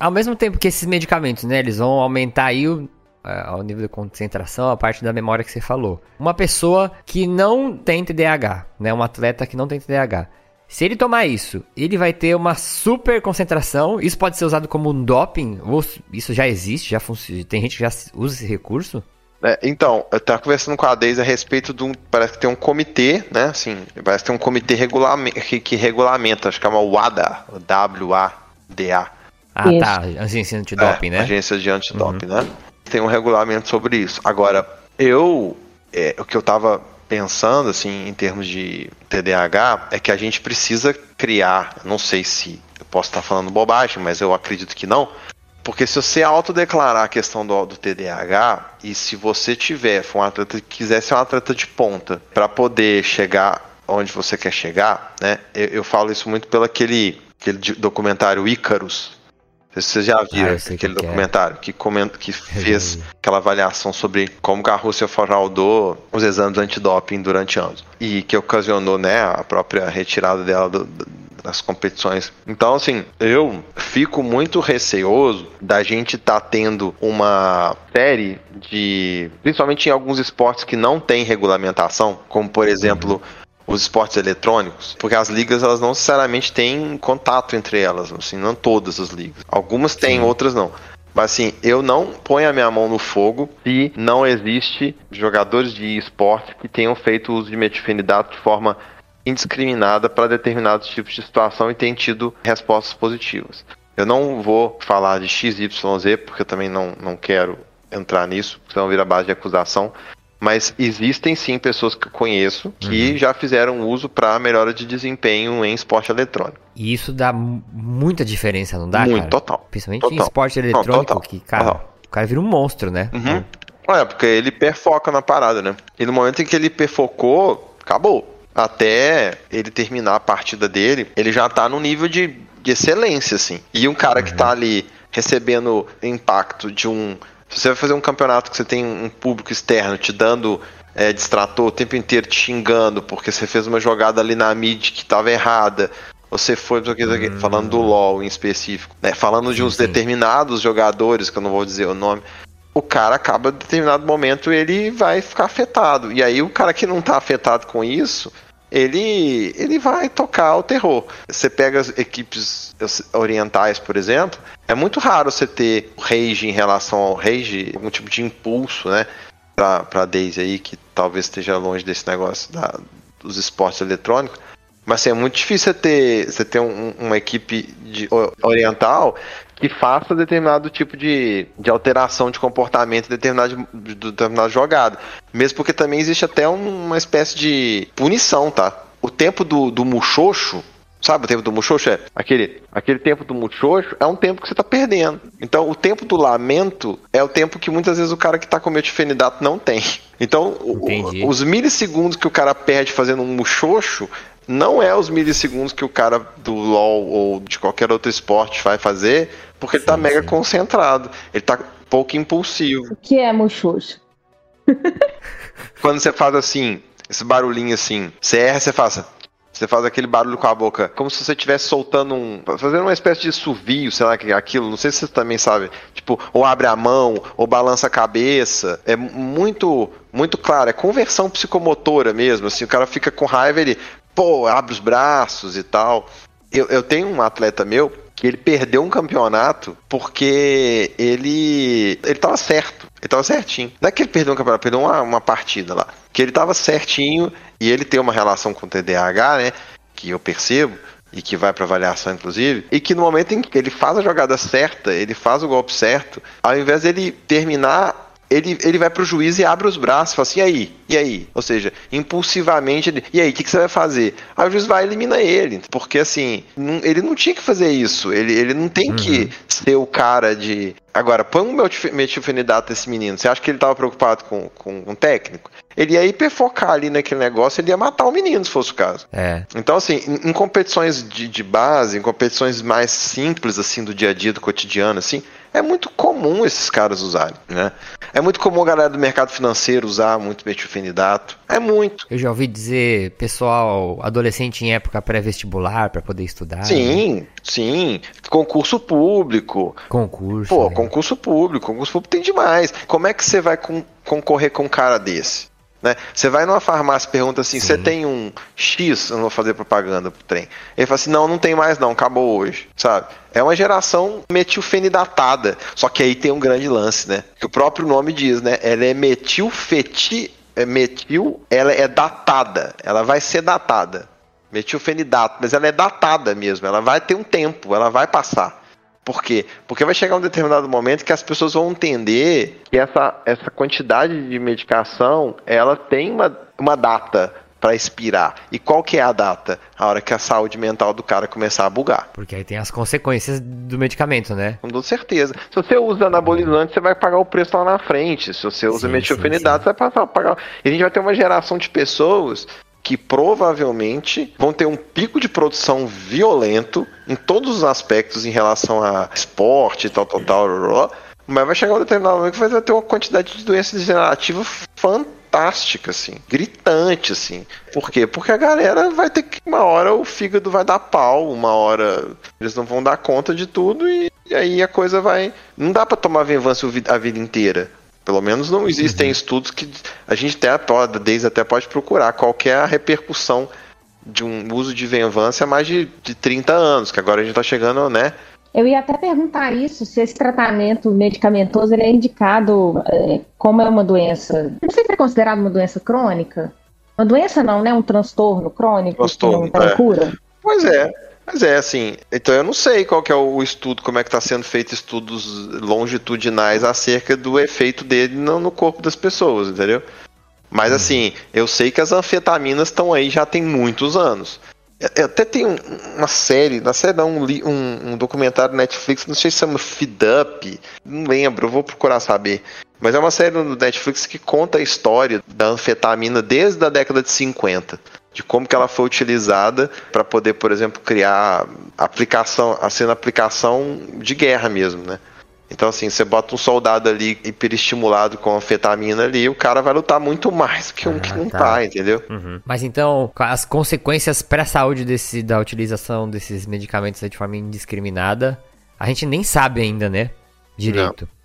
[SPEAKER 5] Ao mesmo tempo que esses medicamentos, né, eles vão aumentar aí o, é, o nível de concentração, a parte da memória que você falou. Uma pessoa que não tem TDAH, né, um atleta que não tem TDAH, se ele tomar isso, ele vai ter uma super concentração. Isso pode ser usado como um doping, ou isso já existe, já funciona. Tem gente que já usa esse recurso.
[SPEAKER 6] É, então, eu estava conversando com a Deise a respeito de um. Parece que tem um comitê, né? Assim, parece que tem um comitê regulame, que, que regulamenta, acho que chama WADA, W-A-D-A.
[SPEAKER 5] Ah,
[SPEAKER 7] Isso.
[SPEAKER 5] tá. Agência antidoping,
[SPEAKER 6] é,
[SPEAKER 5] né?
[SPEAKER 6] Agência de antidoping, né? Tem um regulamento sobre isso. Agora, eu. é, o que eu tava pensando, assim, em termos de TDAH, é que a gente precisa criar. Não sei se eu posso estar falando bobagem, mas eu acredito que não. Porque se você autodeclarar a questão do, do TDAH, e se você tiver, for um atleta que quiser ser um atleta de ponta, para poder chegar onde você quer chegar, né? Eu, eu falo isso muito pelo aquele, aquele documentário Ícaros. Sei se Vocês já viram
[SPEAKER 5] Ah,
[SPEAKER 6] aquele
[SPEAKER 5] que é.
[SPEAKER 6] documentário que, coment, que fez aquela avaliação sobre como que a Rússia fraudou os exames antidoping durante anos e que ocasionou né, a própria retirada dela do- das competições. Então, assim, eu fico muito receoso da gente estar tendo uma série de. Principalmente em alguns esportes que não tem regulamentação, como por exemplo os esportes eletrônicos, porque as ligas elas não necessariamente têm contato entre elas, assim, não todas as ligas. Algumas têm,
[SPEAKER 5] Sim.
[SPEAKER 6] outras não. Mas assim, eu não ponho a minha mão no fogo se não existe jogadores de esporte que tenham feito uso de metilfenidato de forma indiscriminada para determinados tipos de situação e tenham tido respostas positivas. Eu não vou falar de XYZ, porque eu também não, não quero entrar nisso, senão vira base de acusação. Mas existem sim pessoas que eu conheço que já fizeram uso para melhora de desempenho em esporte eletrônico.
[SPEAKER 5] E isso dá mu- muita diferença, não dá,
[SPEAKER 6] Muito,
[SPEAKER 5] cara?
[SPEAKER 6] total.
[SPEAKER 5] Principalmente em
[SPEAKER 6] Total.
[SPEAKER 5] esporte
[SPEAKER 6] Não,
[SPEAKER 5] eletrônico,
[SPEAKER 6] total.
[SPEAKER 5] que, cara,
[SPEAKER 6] Total.
[SPEAKER 5] o cara vira um monstro, né?
[SPEAKER 6] Uhum. É, porque ele perfoca na parada, né? E no momento em que ele perfocou, acabou. Até ele terminar a partida dele, ele já tá no nível de, de excelência, assim. E um cara que tá ali recebendo impacto de um. Se você vai fazer um campeonato que você tem um público externo te dando é, distrator o tempo inteiro te xingando porque você fez uma jogada ali na mid que tava errada. Você foi, que, falando do LoL em específico, né? Falando de
[SPEAKER 5] Sim,
[SPEAKER 6] uns
[SPEAKER 5] sim.
[SPEAKER 6] determinados jogadores, que eu não vou dizer o nome, o cara acaba, em determinado momento, ele vai ficar afetado. E aí o cara que não tá afetado com isso, ele, ele vai tocar o terror. Você pega as equipes orientais, por exemplo, é muito raro você ter rage em relação ao rage, algum tipo de impulso, né? Pra, pra Daisy aí, que talvez esteja longe desse negócio da- dos esportes eletrônicos. Mas assim, é muito difícil você ter, você ter um- uma equipe de, oriental que faça determinado tipo de, de alteração de comportamento em determinado, de determinada jogada. Mesmo porque também existe até um- uma espécie de punição, tá? O tempo do, do muxoxo, sabe o tempo do muxoxo? É aquele, aquele tempo do muxoxo é um tempo que você tá perdendo. Então, o tempo do lamento é o tempo que muitas vezes o cara que tá com metilfenidato não tem. Então, o- os milissegundos que o cara perde fazendo um muxoxo não é os milissegundos que o cara do LoL ou de qualquer outro esporte vai fazer, porque ele tá
[SPEAKER 5] Sim,
[SPEAKER 6] mega
[SPEAKER 5] sim.
[SPEAKER 6] concentrado. Ele tá pouco impulsivo.
[SPEAKER 7] O que é muxoxo? <laughs>
[SPEAKER 6] Quando você faz assim, esse barulhinho assim, você erra, você faz. Você faz aquele barulho com a boca, como se você estivesse soltando um. fazendo uma espécie de suvio, sei lá, que é aquilo. Não sei se você também sabe. Tipo, ou abre a mão, ou balança a cabeça. É muito, muito claro. É conversão psicomotora mesmo. Assim, o cara fica com raiva, ele, pô, abre os braços e tal. Eu, eu tenho um atleta meu que ele perdeu um campeonato porque ele. ele tava certo. Ele tava certinho. Não é que ele perdeu um campeonato, perdeu uma, uma partida lá. Que ele tava certinho e ele tem uma relação com o TDAH, né? Que eu percebo. E que vai pra avaliação, inclusive. E que no momento em que ele faz a jogada certa, ele faz o golpe certo, ao invés dele terminar ele, ele vai pro juiz e abre os braços, fala assim, e aí? E aí? Ou seja, impulsivamente ele, e aí, o que, que você vai fazer? Aí o juiz vai e elimina ele, porque assim, não- ele não tinha que fazer isso, ele, ele não tem que ser o cara de... Agora, põe um metilfe- metilfenidato nesse menino, você acha que ele tava preocupado com, com um técnico? Ele ia hiperfocar ali naquele negócio, ele ia matar o menino, se fosse o caso.
[SPEAKER 5] É.
[SPEAKER 6] Então, assim, em, em competições de, de base, em competições mais simples, assim, do dia a dia, do cotidiano, assim, é muito comum esses caras usarem, né? É muito comum a galera do mercado financeiro usar muito metilfenidato. É muito.
[SPEAKER 5] Eu já ouvi dizer pessoal adolescente em época pré-vestibular pra poder estudar. né?
[SPEAKER 6] Sim, sim. Concurso público.
[SPEAKER 5] Concurso.
[SPEAKER 6] Pô,
[SPEAKER 5] né?
[SPEAKER 6] concurso público. Concurso público tem demais. Como é que você vai con- concorrer com um cara desse? Né? Você vai numa farmácia e pergunta assim: você tem um X? Eu não vou fazer propaganda pro trem. Ele fala assim: não, não tem mais não, acabou hoje, sabe? É uma geração metilfenidatada. Só que aí tem um grande lance, né? Que o próprio nome diz, né? Ela é metilfeti. É metil, ela é datada. Ela vai ser datada. Metilfenidato, mas ela é datada mesmo. Ela vai ter um tempo, ela vai passar. Por quê? Porque vai chegar um determinado momento que as pessoas vão entender que essa, essa quantidade de medicação ela tem uma, uma data para expirar. E qual que é a data? A hora que a saúde mental do cara começar a bugar.
[SPEAKER 5] Porque aí tem as consequências do medicamento, né?
[SPEAKER 6] Com toda certeza. Se você usa anabolizante, você vai pagar o preço lá na frente. Se você usa metilfenidato, você vai passar, pagar. E a gente vai ter uma geração de pessoas que provavelmente vão ter um pico de produção violento em todos os aspectos em relação a esporte tal, tal, tal, mas vai chegar um determinado momento que vai ter uma quantidade de doença degenerativa fantástica, assim, gritante, assim. Por quê? Porque a galera vai ter que, uma hora o fígado vai dar pau, uma hora eles não vão dar conta de tudo e, e aí a coisa vai. Não dá para tomar venvança a vida inteira. Pelo menos não existem uhum. estudos que a gente até pode, desde até pode procurar qual é a repercussão de um uso de venvança há mais de, de 30 anos, que agora a gente está chegando, né?
[SPEAKER 7] Eu ia até perguntar isso, se esse tratamento medicamentoso ele é indicado é, como é uma doença. Não sei se é considerado uma doença crônica. Uma doença não, né? Um transtorno crônico transtorno, que não tem é. cura.
[SPEAKER 6] Pois é, mas é assim, então eu não sei qual que é o estudo, como é que está sendo feito estudos longitudinais acerca do efeito dele no, no corpo das pessoas, entendeu? Mas uhum. assim, eu sei que as anfetaminas estão aí já tem muitos anos. Até tem uma série, na série não, um, um, um documentário Netflix, não sei se chama Feed Up, não lembro, eu vou procurar saber. Mas é uma série no Netflix que conta a história da anfetamina desde a década de 50 de como que ela foi utilizada para poder, por exemplo, criar aplicação, sendo aplicação de guerra mesmo, né? Então, assim, você bota um soldado ali hiperestimulado com anfetamina ali, o cara vai lutar muito mais que um ah, que não tá, tá entendeu?
[SPEAKER 5] Uhum. Mas então, as consequências para a saúde desse, da utilização desses medicamentos de forma indiscriminada, a gente nem sabe ainda, né? Direito. Não.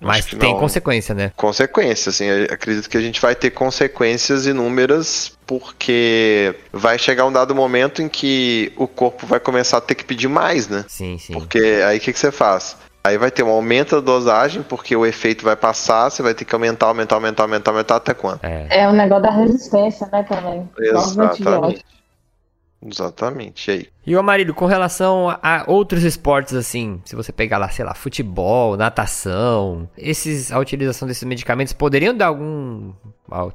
[SPEAKER 5] Mas tem não. consequência, né?
[SPEAKER 6] Consequência, assim, acredito que a gente vai ter consequências inúmeras, porque vai chegar um dado momento em que o corpo vai começar a ter que pedir mais, né?
[SPEAKER 5] Sim, sim.
[SPEAKER 6] Porque aí o que, que você faz? Aí vai ter um aumento da dosagem, porque o efeito vai passar, você vai ter que aumentar, aumentar, aumentar, aumentar, aumentar até quando?
[SPEAKER 7] É, é o negócio da resistência, né, também.
[SPEAKER 6] Exatamente. Exatamente, e aí?
[SPEAKER 5] E o Amarildo, com relação a outros esportes assim, se você pegar lá, sei lá, futebol, natação, esses, a utilização desses medicamentos poderiam dar algum.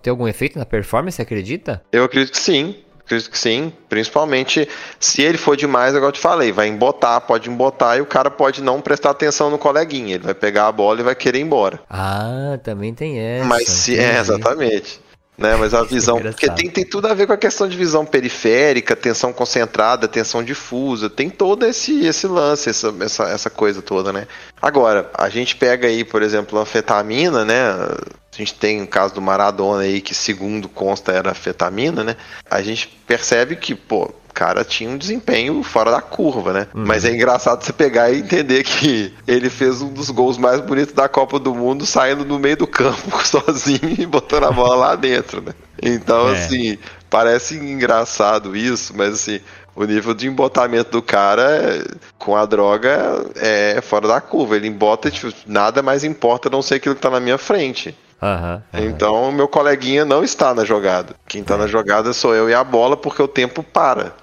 [SPEAKER 5] ter algum efeito na performance, acredita?
[SPEAKER 6] Eu acredito que sim. Acredito que sim, principalmente se ele for demais, igual eu te falei, vai embotar, pode embotar e o cara pode não prestar atenção no coleguinha, ele vai pegar a bola e vai querer ir embora.
[SPEAKER 5] Ah, também tem essa.
[SPEAKER 6] Mas se é, exatamente né? Mas a visão. porque tem, tem tudo a ver com a questão de visão periférica, tensão concentrada, tensão difusa, tem todo esse, esse lance, essa, essa, essa coisa toda, né? Agora, a gente pega aí, por exemplo, a anfetamina, né? A gente tem o caso do Maradona aí, que segundo consta era anfetamina, né? A gente percebe que, pô, cara tinha um desempenho fora da curva, né? Uhum. Mas é engraçado você pegar e entender que ele fez um dos gols mais bonitos da Copa do Mundo saindo no meio do campo <laughs> sozinho e botando a bola lá dentro, né? Então, é. assim, parece engraçado isso, mas assim, o nível de embotamento do cara com a droga é fora da curva. Ele embota, tipo, nada mais importa a não ser aquilo que tá na minha frente.
[SPEAKER 5] Uhum,
[SPEAKER 6] uhum. Então, meu coleguinha não está na jogada. Quem está é. na jogada sou eu e a bola, porque o tempo para.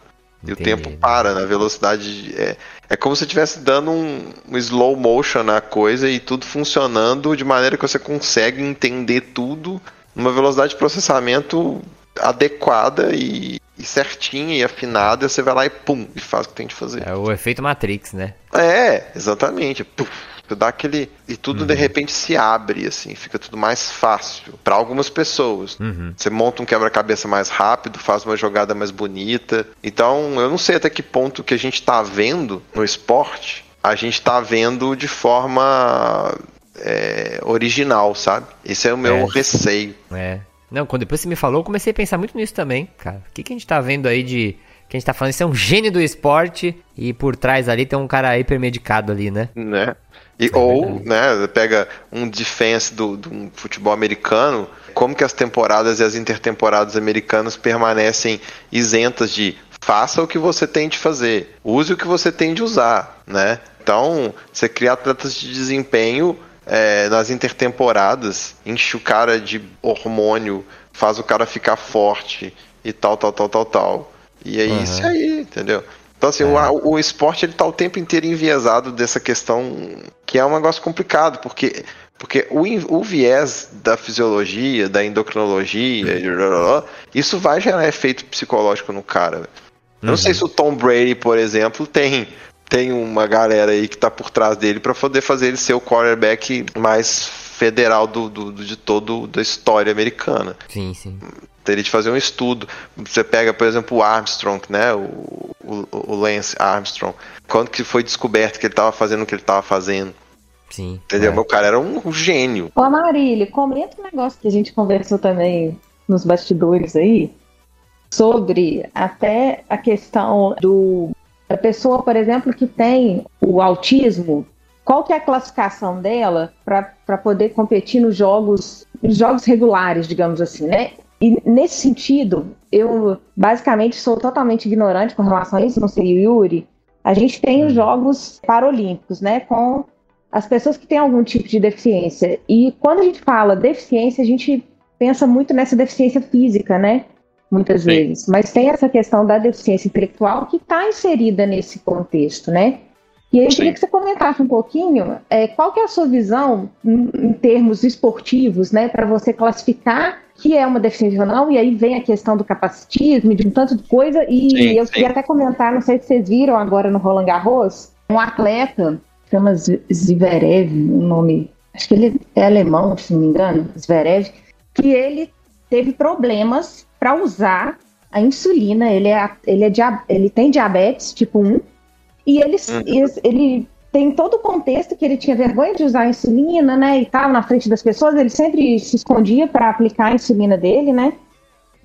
[SPEAKER 6] E o tempo para na velocidade. É, é como se estivesse dando um, um, slow motion na coisa e tudo funcionando de maneira que você consegue entender tudo numa velocidade de processamento adequada e, e certinha e afinada. E você vai lá e pum, e faz o que tem de fazer.
[SPEAKER 5] É o efeito Matrix, né?
[SPEAKER 6] É, exatamente. Puf Você dá aquele. E tudo uhum. de repente se abre, assim, fica tudo mais fácil. para algumas pessoas. Uhum. Você monta um quebra-cabeça mais rápido, faz uma jogada mais bonita. Então, eu não sei até que ponto que a gente tá vendo no esporte, a gente tá vendo de forma é, original, sabe? Esse é o meu é. receio.
[SPEAKER 5] É. Não, quando depois você me falou, eu comecei a pensar muito nisso também, cara. O que, que a gente tá vendo aí de que a gente tá falando, isso é um gênio do esporte e por trás ali tem um cara hipermedicado ali, né?
[SPEAKER 6] Né? E, é ou, né, pega um defense do, do futebol americano, como que as temporadas e as intertemporadas americanas permanecem isentas de faça o que você tem de fazer, use o que você tem de usar, né? Então, você cria atletas de desempenho é, nas intertemporadas, enche o cara de hormônio, faz o cara ficar forte e tal, tal, tal, tal, tal. E é uhum. isso aí, entendeu? Então, assim, é. o, o esporte ele tá o tempo inteiro enviesado dessa questão que é um negócio complicado, porque, porque o, o viés da fisiologia, da endocrinologia, isso vai gerar efeito psicológico no cara. Eu não sei uhum. se o Tom Brady, por exemplo, tem tem uma galera aí que tá por trás dele para poder fazer ele ser o quarterback mais federal do, do, do, de todo da história americana.
[SPEAKER 5] Sim, sim.
[SPEAKER 6] Teria de fazer um estudo. Você pega, por exemplo, o Armstrong, né? O, o, o Lance Armstrong. Quando que foi descoberto que ele estava fazendo o que ele estava fazendo?
[SPEAKER 5] Sim.
[SPEAKER 6] Entendeu? É. O cara era um gênio.
[SPEAKER 7] Ô, Marília, comenta um negócio que a gente conversou também nos bastidores aí, sobre até a questão do da pessoa, por exemplo, que tem o autismo, qual que é a classificação dela para poder competir nos jogos, nos jogos regulares, digamos assim, né? E nesse sentido, eu basicamente sou totalmente ignorante com relação a isso, não sei o Yuri. A gente tem os Jogos Paralímpicos, né, com as pessoas que têm algum tipo de deficiência. E quando a gente fala deficiência, a gente pensa muito nessa deficiência física, né? Muitas Sim. vezes. Mas tem essa questão da deficiência intelectual que está inserida nesse contexto, né? E aí eu queria que você comentasse um pouquinho é, qual que é a sua visão em, em termos esportivos, né, para você classificar que é uma deficiência ou não, e aí vem a questão do capacitismo, de um tanto de coisa, e sim, eu sim. queria até comentar, não sei se vocês viram agora no Roland Garros, um atleta chama Zverev, um nome, acho que ele é alemão, se não me engano, Zverev, que ele teve problemas para usar a insulina, ele, é, ele, é, ele tem diabetes tipo 1, e ele, uhum. ele tem todo o contexto que ele tinha vergonha de usar a insulina, né, e tal, na frente das pessoas, ele sempre se escondia para aplicar a insulina dele, né,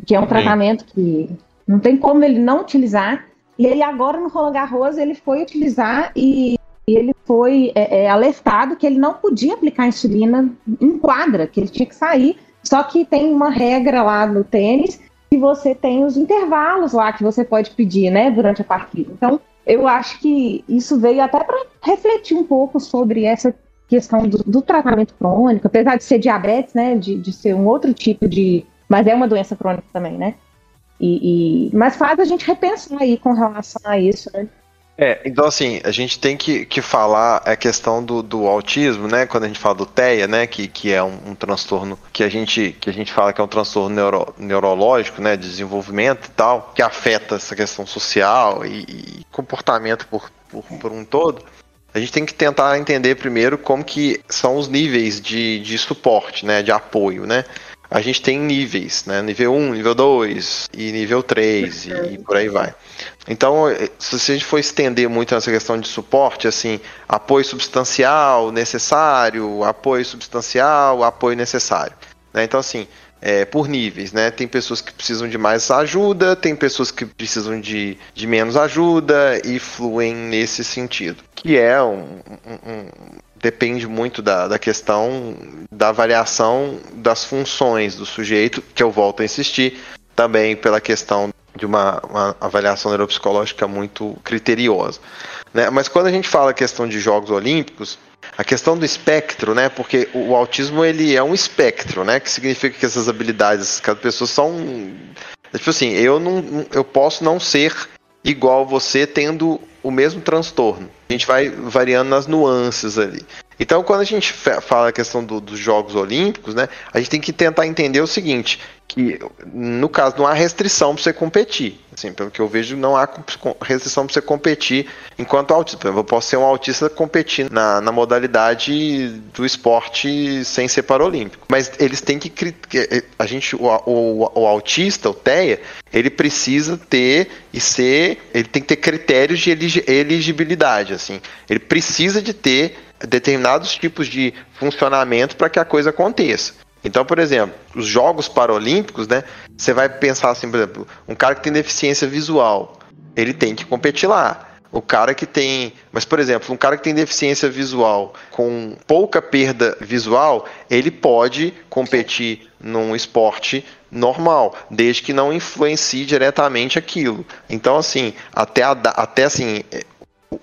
[SPEAKER 7] que é um tratamento que não tem como ele não utilizar, e ele agora no Roland Garros, ele foi utilizar e e ele foi é, é, alertado que ele não podia aplicar insulina em quadra, que ele tinha que sair. Só que tem uma regra lá no tênis que você tem os intervalos lá que você pode pedir, né, durante a partida. Então, eu acho que isso veio até para refletir um pouco sobre essa questão do, do, tratamento crônico, apesar de ser diabetes, né, de, de ser um outro tipo de, mas é uma doença crônica também, né? E, e, mas faz a gente repensar aí com relação a isso, né?
[SPEAKER 6] É, então assim, a gente tem que, que falar a questão do, do autismo, né? Quando a gente fala do TEA, né? Que, que é um, um transtorno que a, gente, que a gente fala que é um transtorno neuro, neurológico, né? De desenvolvimento e tal, que afeta essa questão social e, e comportamento por, por, por um todo. A gente tem que tentar entender primeiro como que são os níveis de, de suporte, né? De apoio, né? A gente tem níveis, né? Nível 1, nível 2 e nível 3 e, e, por aí vai. Então, se a gente for estender muito nessa questão de suporte, assim, apoio substancial necessário, apoio substancial, apoio necessário. Né? Então, assim, é, por níveis, né? Tem pessoas que precisam de mais ajuda, tem pessoas que precisam de, de menos ajuda e fluem nesse sentido. Que é um, um, um depende muito da, da questão da variação das funções do sujeito, que eu volto a insistir, também pela questão de uma, uma avaliação neuropsicológica muito criteriosa. Né? Mas quando a gente fala a questão de Jogos Olímpicos, a questão do espectro, né? Porque o, autismo ele é um espectro, né? Que significa que essas habilidades, cada pessoa são, tipo assim, eu não, eu posso não ser igual você tendo o mesmo transtorno. A gente vai variando nas nuances ali. Então, quando a gente fala a questão do, dos Jogos Olímpicos, né, a gente tem que tentar entender o seguinte: que no caso não há restrição para você competir. Assim, pelo que eu vejo, não há restrição para você competir enquanto autista. Eu posso ser um autista competindo na, na modalidade do esporte sem ser paralímpico. Mas eles têm que. A gente, o, o, o autista, o TEA, ele precisa ter e ser. Ele tem que ter critérios de elegibilidade. Assim. Ele precisa de ter determinados tipos de funcionamento para que a coisa aconteça. Então, por exemplo, os Jogos Paralímpicos, né? Você vai pensar assim, por exemplo, um cara que tem deficiência visual, ele tem que competir lá. O cara que tem. Mas, por exemplo, um cara que tem deficiência visual com pouca perda visual, ele pode competir num esporte normal, desde que não influencie diretamente aquilo. Então, assim, até, a, até assim,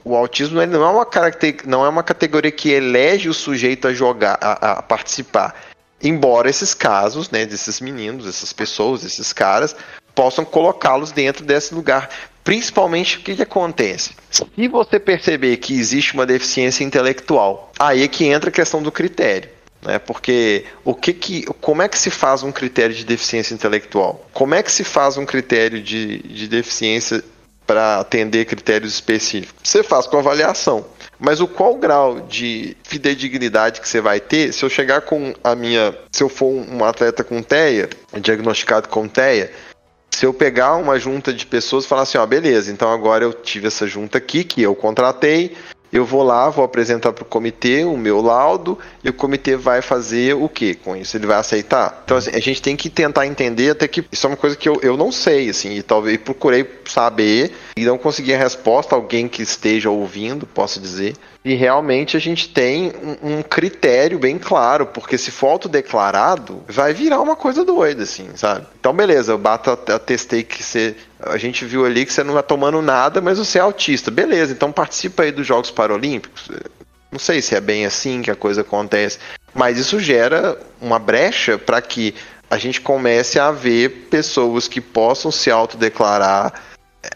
[SPEAKER 6] o autismo não é uma, não é uma categoria que elege o sujeito a jogar, a, a participar. Embora esses casos, né, desses meninos, essas pessoas, esses caras, possam colocá-los dentro desse lugar. Principalmente o que, que acontece? Se você perceber que existe uma deficiência intelectual, aí é que entra a questão do critério. Né? Porque o que que, como é que se faz um critério de deficiência intelectual? Como é que se faz um critério de, de deficiência para atender critérios específicos. Você faz com avaliação. Mas o qual grau de fidedignidade que você vai ter se eu chegar com a minha. Se eu for um atleta com TEA, diagnosticado com TEA, se eu pegar uma junta de pessoas e falar assim, ó, beleza, então agora eu tive essa junta aqui que eu contratei, eu vou lá, vou apresentar para o comitê o meu laudo e o comitê vai fazer o que com isso? Ele vai aceitar? Então, assim, a gente tem que tentar entender até que isso é uma coisa que eu, eu não sei, assim, e talvez procurei saber e não consegui a resposta, alguém que esteja ouvindo, posso dizer. E realmente a gente tem um, um critério bem claro, porque se for autodeclarado, vai virar uma coisa doida, assim, sabe? Então, beleza, eu bato, atestei que você. A gente viu ali que você não tá tomando nada, mas você é autista. Beleza, então participa aí dos Jogos Paralímpicos. Não sei se é bem assim que a coisa acontece, mas isso gera uma brecha para que a gente comece a ver pessoas que possam se autodeclarar,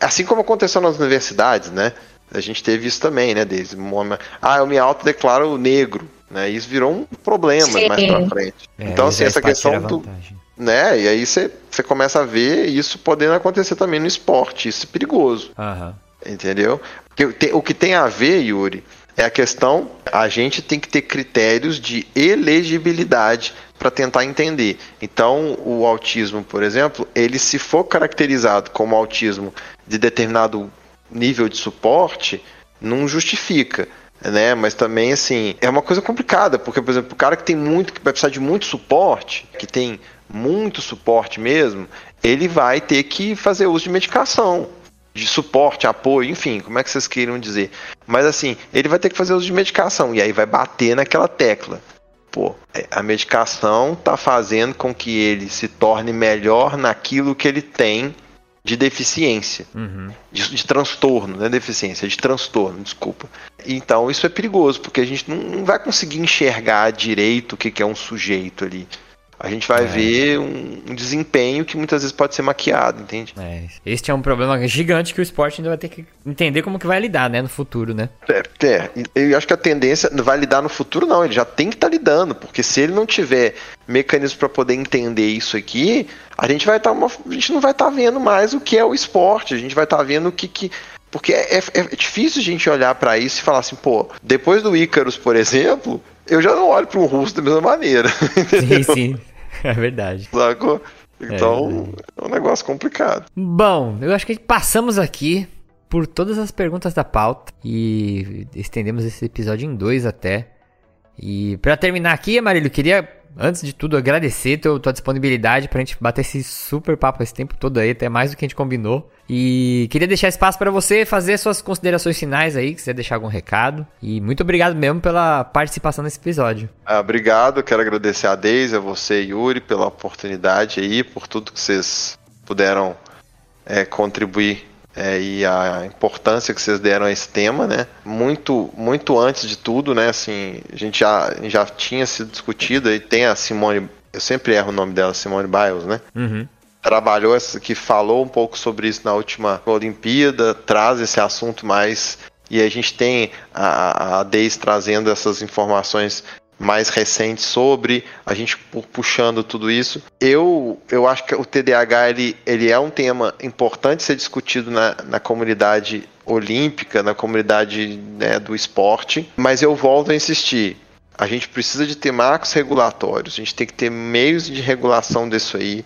[SPEAKER 6] assim como aconteceu nas universidades, né? A gente teve isso também, né, desde Ah, eu me autodeclaro negro, né? Isso virou um problema Sim. mais pra frente. É, então, assim, essa questão do. Né? E aí você começa a ver isso podendo acontecer também no esporte. Isso é perigoso.
[SPEAKER 5] Uhum.
[SPEAKER 6] Entendeu? Porque o que tem a ver, Yuri, é a questão. A gente tem que ter critérios de elegibilidade para tentar entender. Então, o autismo, por exemplo, ele se for caracterizado como autismo de determinado nível de suporte não justifica. Né? Mas também, assim, é uma coisa complicada, porque, por exemplo, o cara que tem muito, que vai precisar de muito suporte, que tem muito suporte mesmo, ele vai ter que fazer uso de medicação, de suporte, apoio, enfim, como é que vocês queiram dizer. Mas assim, ele vai ter que fazer uso de medicação, e aí vai bater naquela tecla. Pô, é, a medicação tá fazendo com que ele se torne melhor naquilo que ele tem de deficiência, uhum. de, de, transtorno, não é deficiência, é de transtorno, desculpa. Então isso é perigoso, porque a gente não, não vai conseguir enxergar direito o que, que é um sujeito ali a gente vai é. ver um, um, desempenho que muitas vezes pode ser maquiado, entende?
[SPEAKER 5] É. Este é um problema gigante que o esporte ainda vai ter que entender como que vai lidar, né, no futuro, né?
[SPEAKER 6] É, é. Eu acho que a tendência vai lidar no futuro, não. Ele já tem que estar tá lidando, porque se ele não tiver mecanismo para poder entender isso aqui, a gente vai estar, tá a gente não vai estar tá vendo mais o que é o esporte. A gente vai estar tá vendo o que, que porque é, é, é difícil a gente olhar para isso e falar assim, pô, depois do Ícaros, por exemplo, eu já não olho para o russo da mesma maneira. <laughs>
[SPEAKER 5] Sim, sim. É verdade.
[SPEAKER 6] Sacou? Então, é, é um negócio complicado.
[SPEAKER 5] Bom, eu acho que passamos aqui por todas as perguntas da pauta e estendemos esse episódio em dois até. E para terminar aqui, Amarilho, queria antes de tudo, agradecer teu, tua disponibilidade pra gente bater esse super papo esse tempo todo aí, até mais do que a gente combinou. E queria deixar espaço para você fazer suas considerações finais aí, quiser deixar algum recado. E muito obrigado mesmo pela participação nesse episódio.
[SPEAKER 6] Ah, obrigado, quero agradecer a Deise, a você, Yuri, pela oportunidade aí, por tudo que vocês puderam é, contribuir é, e a importância que vocês deram a esse tema, né? Muito, muito antes de tudo, né? Assim, a gente já, já tinha sido discutido e tem a Simone, eu sempre erro o nome dela, Simone Biles, né?
[SPEAKER 5] Uhum.
[SPEAKER 6] Trabalhou, que falou um pouco sobre isso na última Olimpíada, traz esse assunto mais e a gente tem a, a Deise trazendo essas informações mais recentes sobre, a gente puxando tudo isso. Eu, eu acho que o TDAH ele, ele é um tema importante ser discutido na, na comunidade olímpica, na comunidade né, do esporte, mas eu volto a insistir. A gente precisa de ter marcos regulatórios, a gente tem que ter meios de regulação disso aí.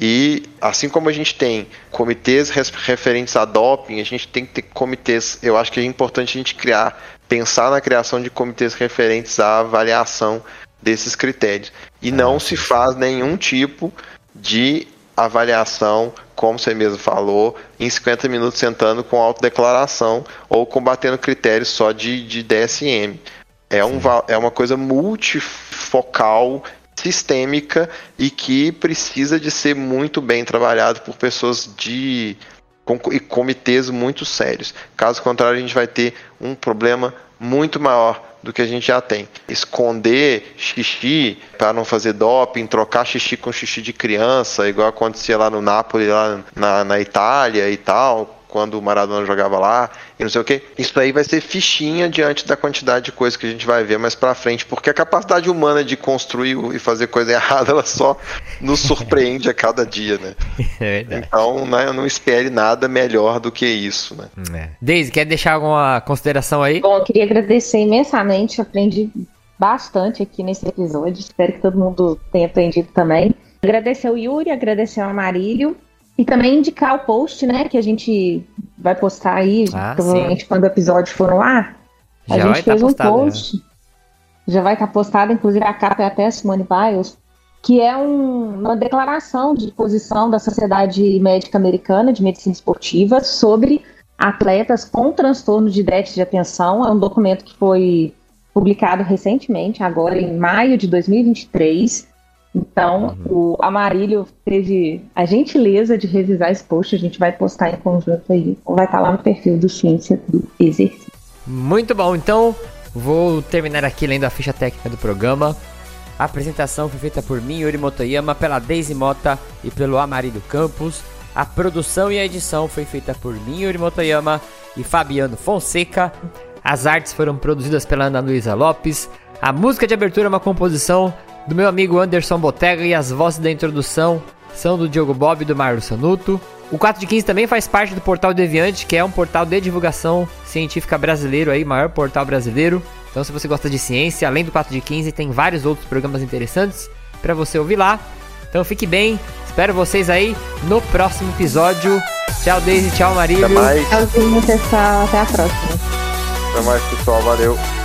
[SPEAKER 6] E assim como a gente tem comitês referentes a doping, a gente tem que ter comitês. Eu acho que é importante a gente criar pensar na criação de comitês referentes à avaliação desses critérios. E ah, não se faz nenhum tipo de avaliação, como você mesmo falou, em 50 minutos sentando com autodeclaração ou combatendo critérios só de, de DSM. É, um, é uma coisa multifocal, sistêmica e que precisa de ser muito bem trabalhado por pessoas de e comitês muito sérios. Caso contrário, a gente vai ter um problema muito maior do que a gente já tem. Esconder xixi para não fazer doping, trocar xixi com xixi de criança, igual acontecia lá no Napoli, lá na, na Itália e tal. Quando o Maradona jogava lá, e não sei o que. Isso aí vai ser fichinha diante da quantidade de coisas que a gente vai ver mais pra frente, porque a capacidade humana de construir e fazer coisa <laughs> errada, ela só nos surpreende a cada dia, né? <laughs>
[SPEAKER 5] É verdade.
[SPEAKER 6] Então, né, não espere nada melhor do que isso, né?
[SPEAKER 5] É. Deise, quer deixar alguma consideração aí?
[SPEAKER 7] Bom, eu queria agradecer imensamente, aprendi bastante aqui nesse episódio, espero que todo mundo tenha aprendido também. Agradecer o Yuri, agradecer ao Amarílio e também indicar o post, né, que a gente vai postar aí,
[SPEAKER 5] Ah,
[SPEAKER 7] provavelmente quando o episódio for no ar. A
[SPEAKER 5] Já vai
[SPEAKER 7] gente
[SPEAKER 5] tá
[SPEAKER 7] fez um
[SPEAKER 5] postado,
[SPEAKER 7] post, já vai estar postado, inclusive a capa é até a Simone Biles, que é um- uma declaração de posição da Sociedade Médica Americana de Medicina Esportiva sobre atletas com transtorno de déficit de atenção. É um documento que foi publicado recentemente, agora em maio de 2023. Então, o Amarílio teve a gentileza de revisar esse post, a gente vai postar em conjunto aí, vai estar lá no perfil do Ciência do Exercício.
[SPEAKER 5] Muito bom, então vou terminar aqui lendo a ficha técnica do programa. A apresentação foi feita por mim, Yuri Motoyama, pela Daisy Mota e pelo Amarildo Campos. A produção e a edição foi feita por mim, Yuri Motoyama e Fabiano Fonseca. As artes foram produzidas pela Ana Luísa Lopes. A música de abertura é uma composição do meu amigo Anderson Botega e as vozes da introdução são do Diogo Bob e do Mário Sanuto. O 4 de 15 também faz parte do Portal Deviante, que é um portal de divulgação científica brasileiro aí, maior portal brasileiro. Então, se você gosta de ciência, além do 4 de 15, tem vários outros programas interessantes para você ouvir lá. Então, fique bem. Espero vocês aí no próximo episódio. Tchau, Daisy. Tchau, Marílio.
[SPEAKER 6] Até mais,
[SPEAKER 7] Tchauzinho, pessoal. Até a próxima.
[SPEAKER 6] até mais, pessoal. Valeu.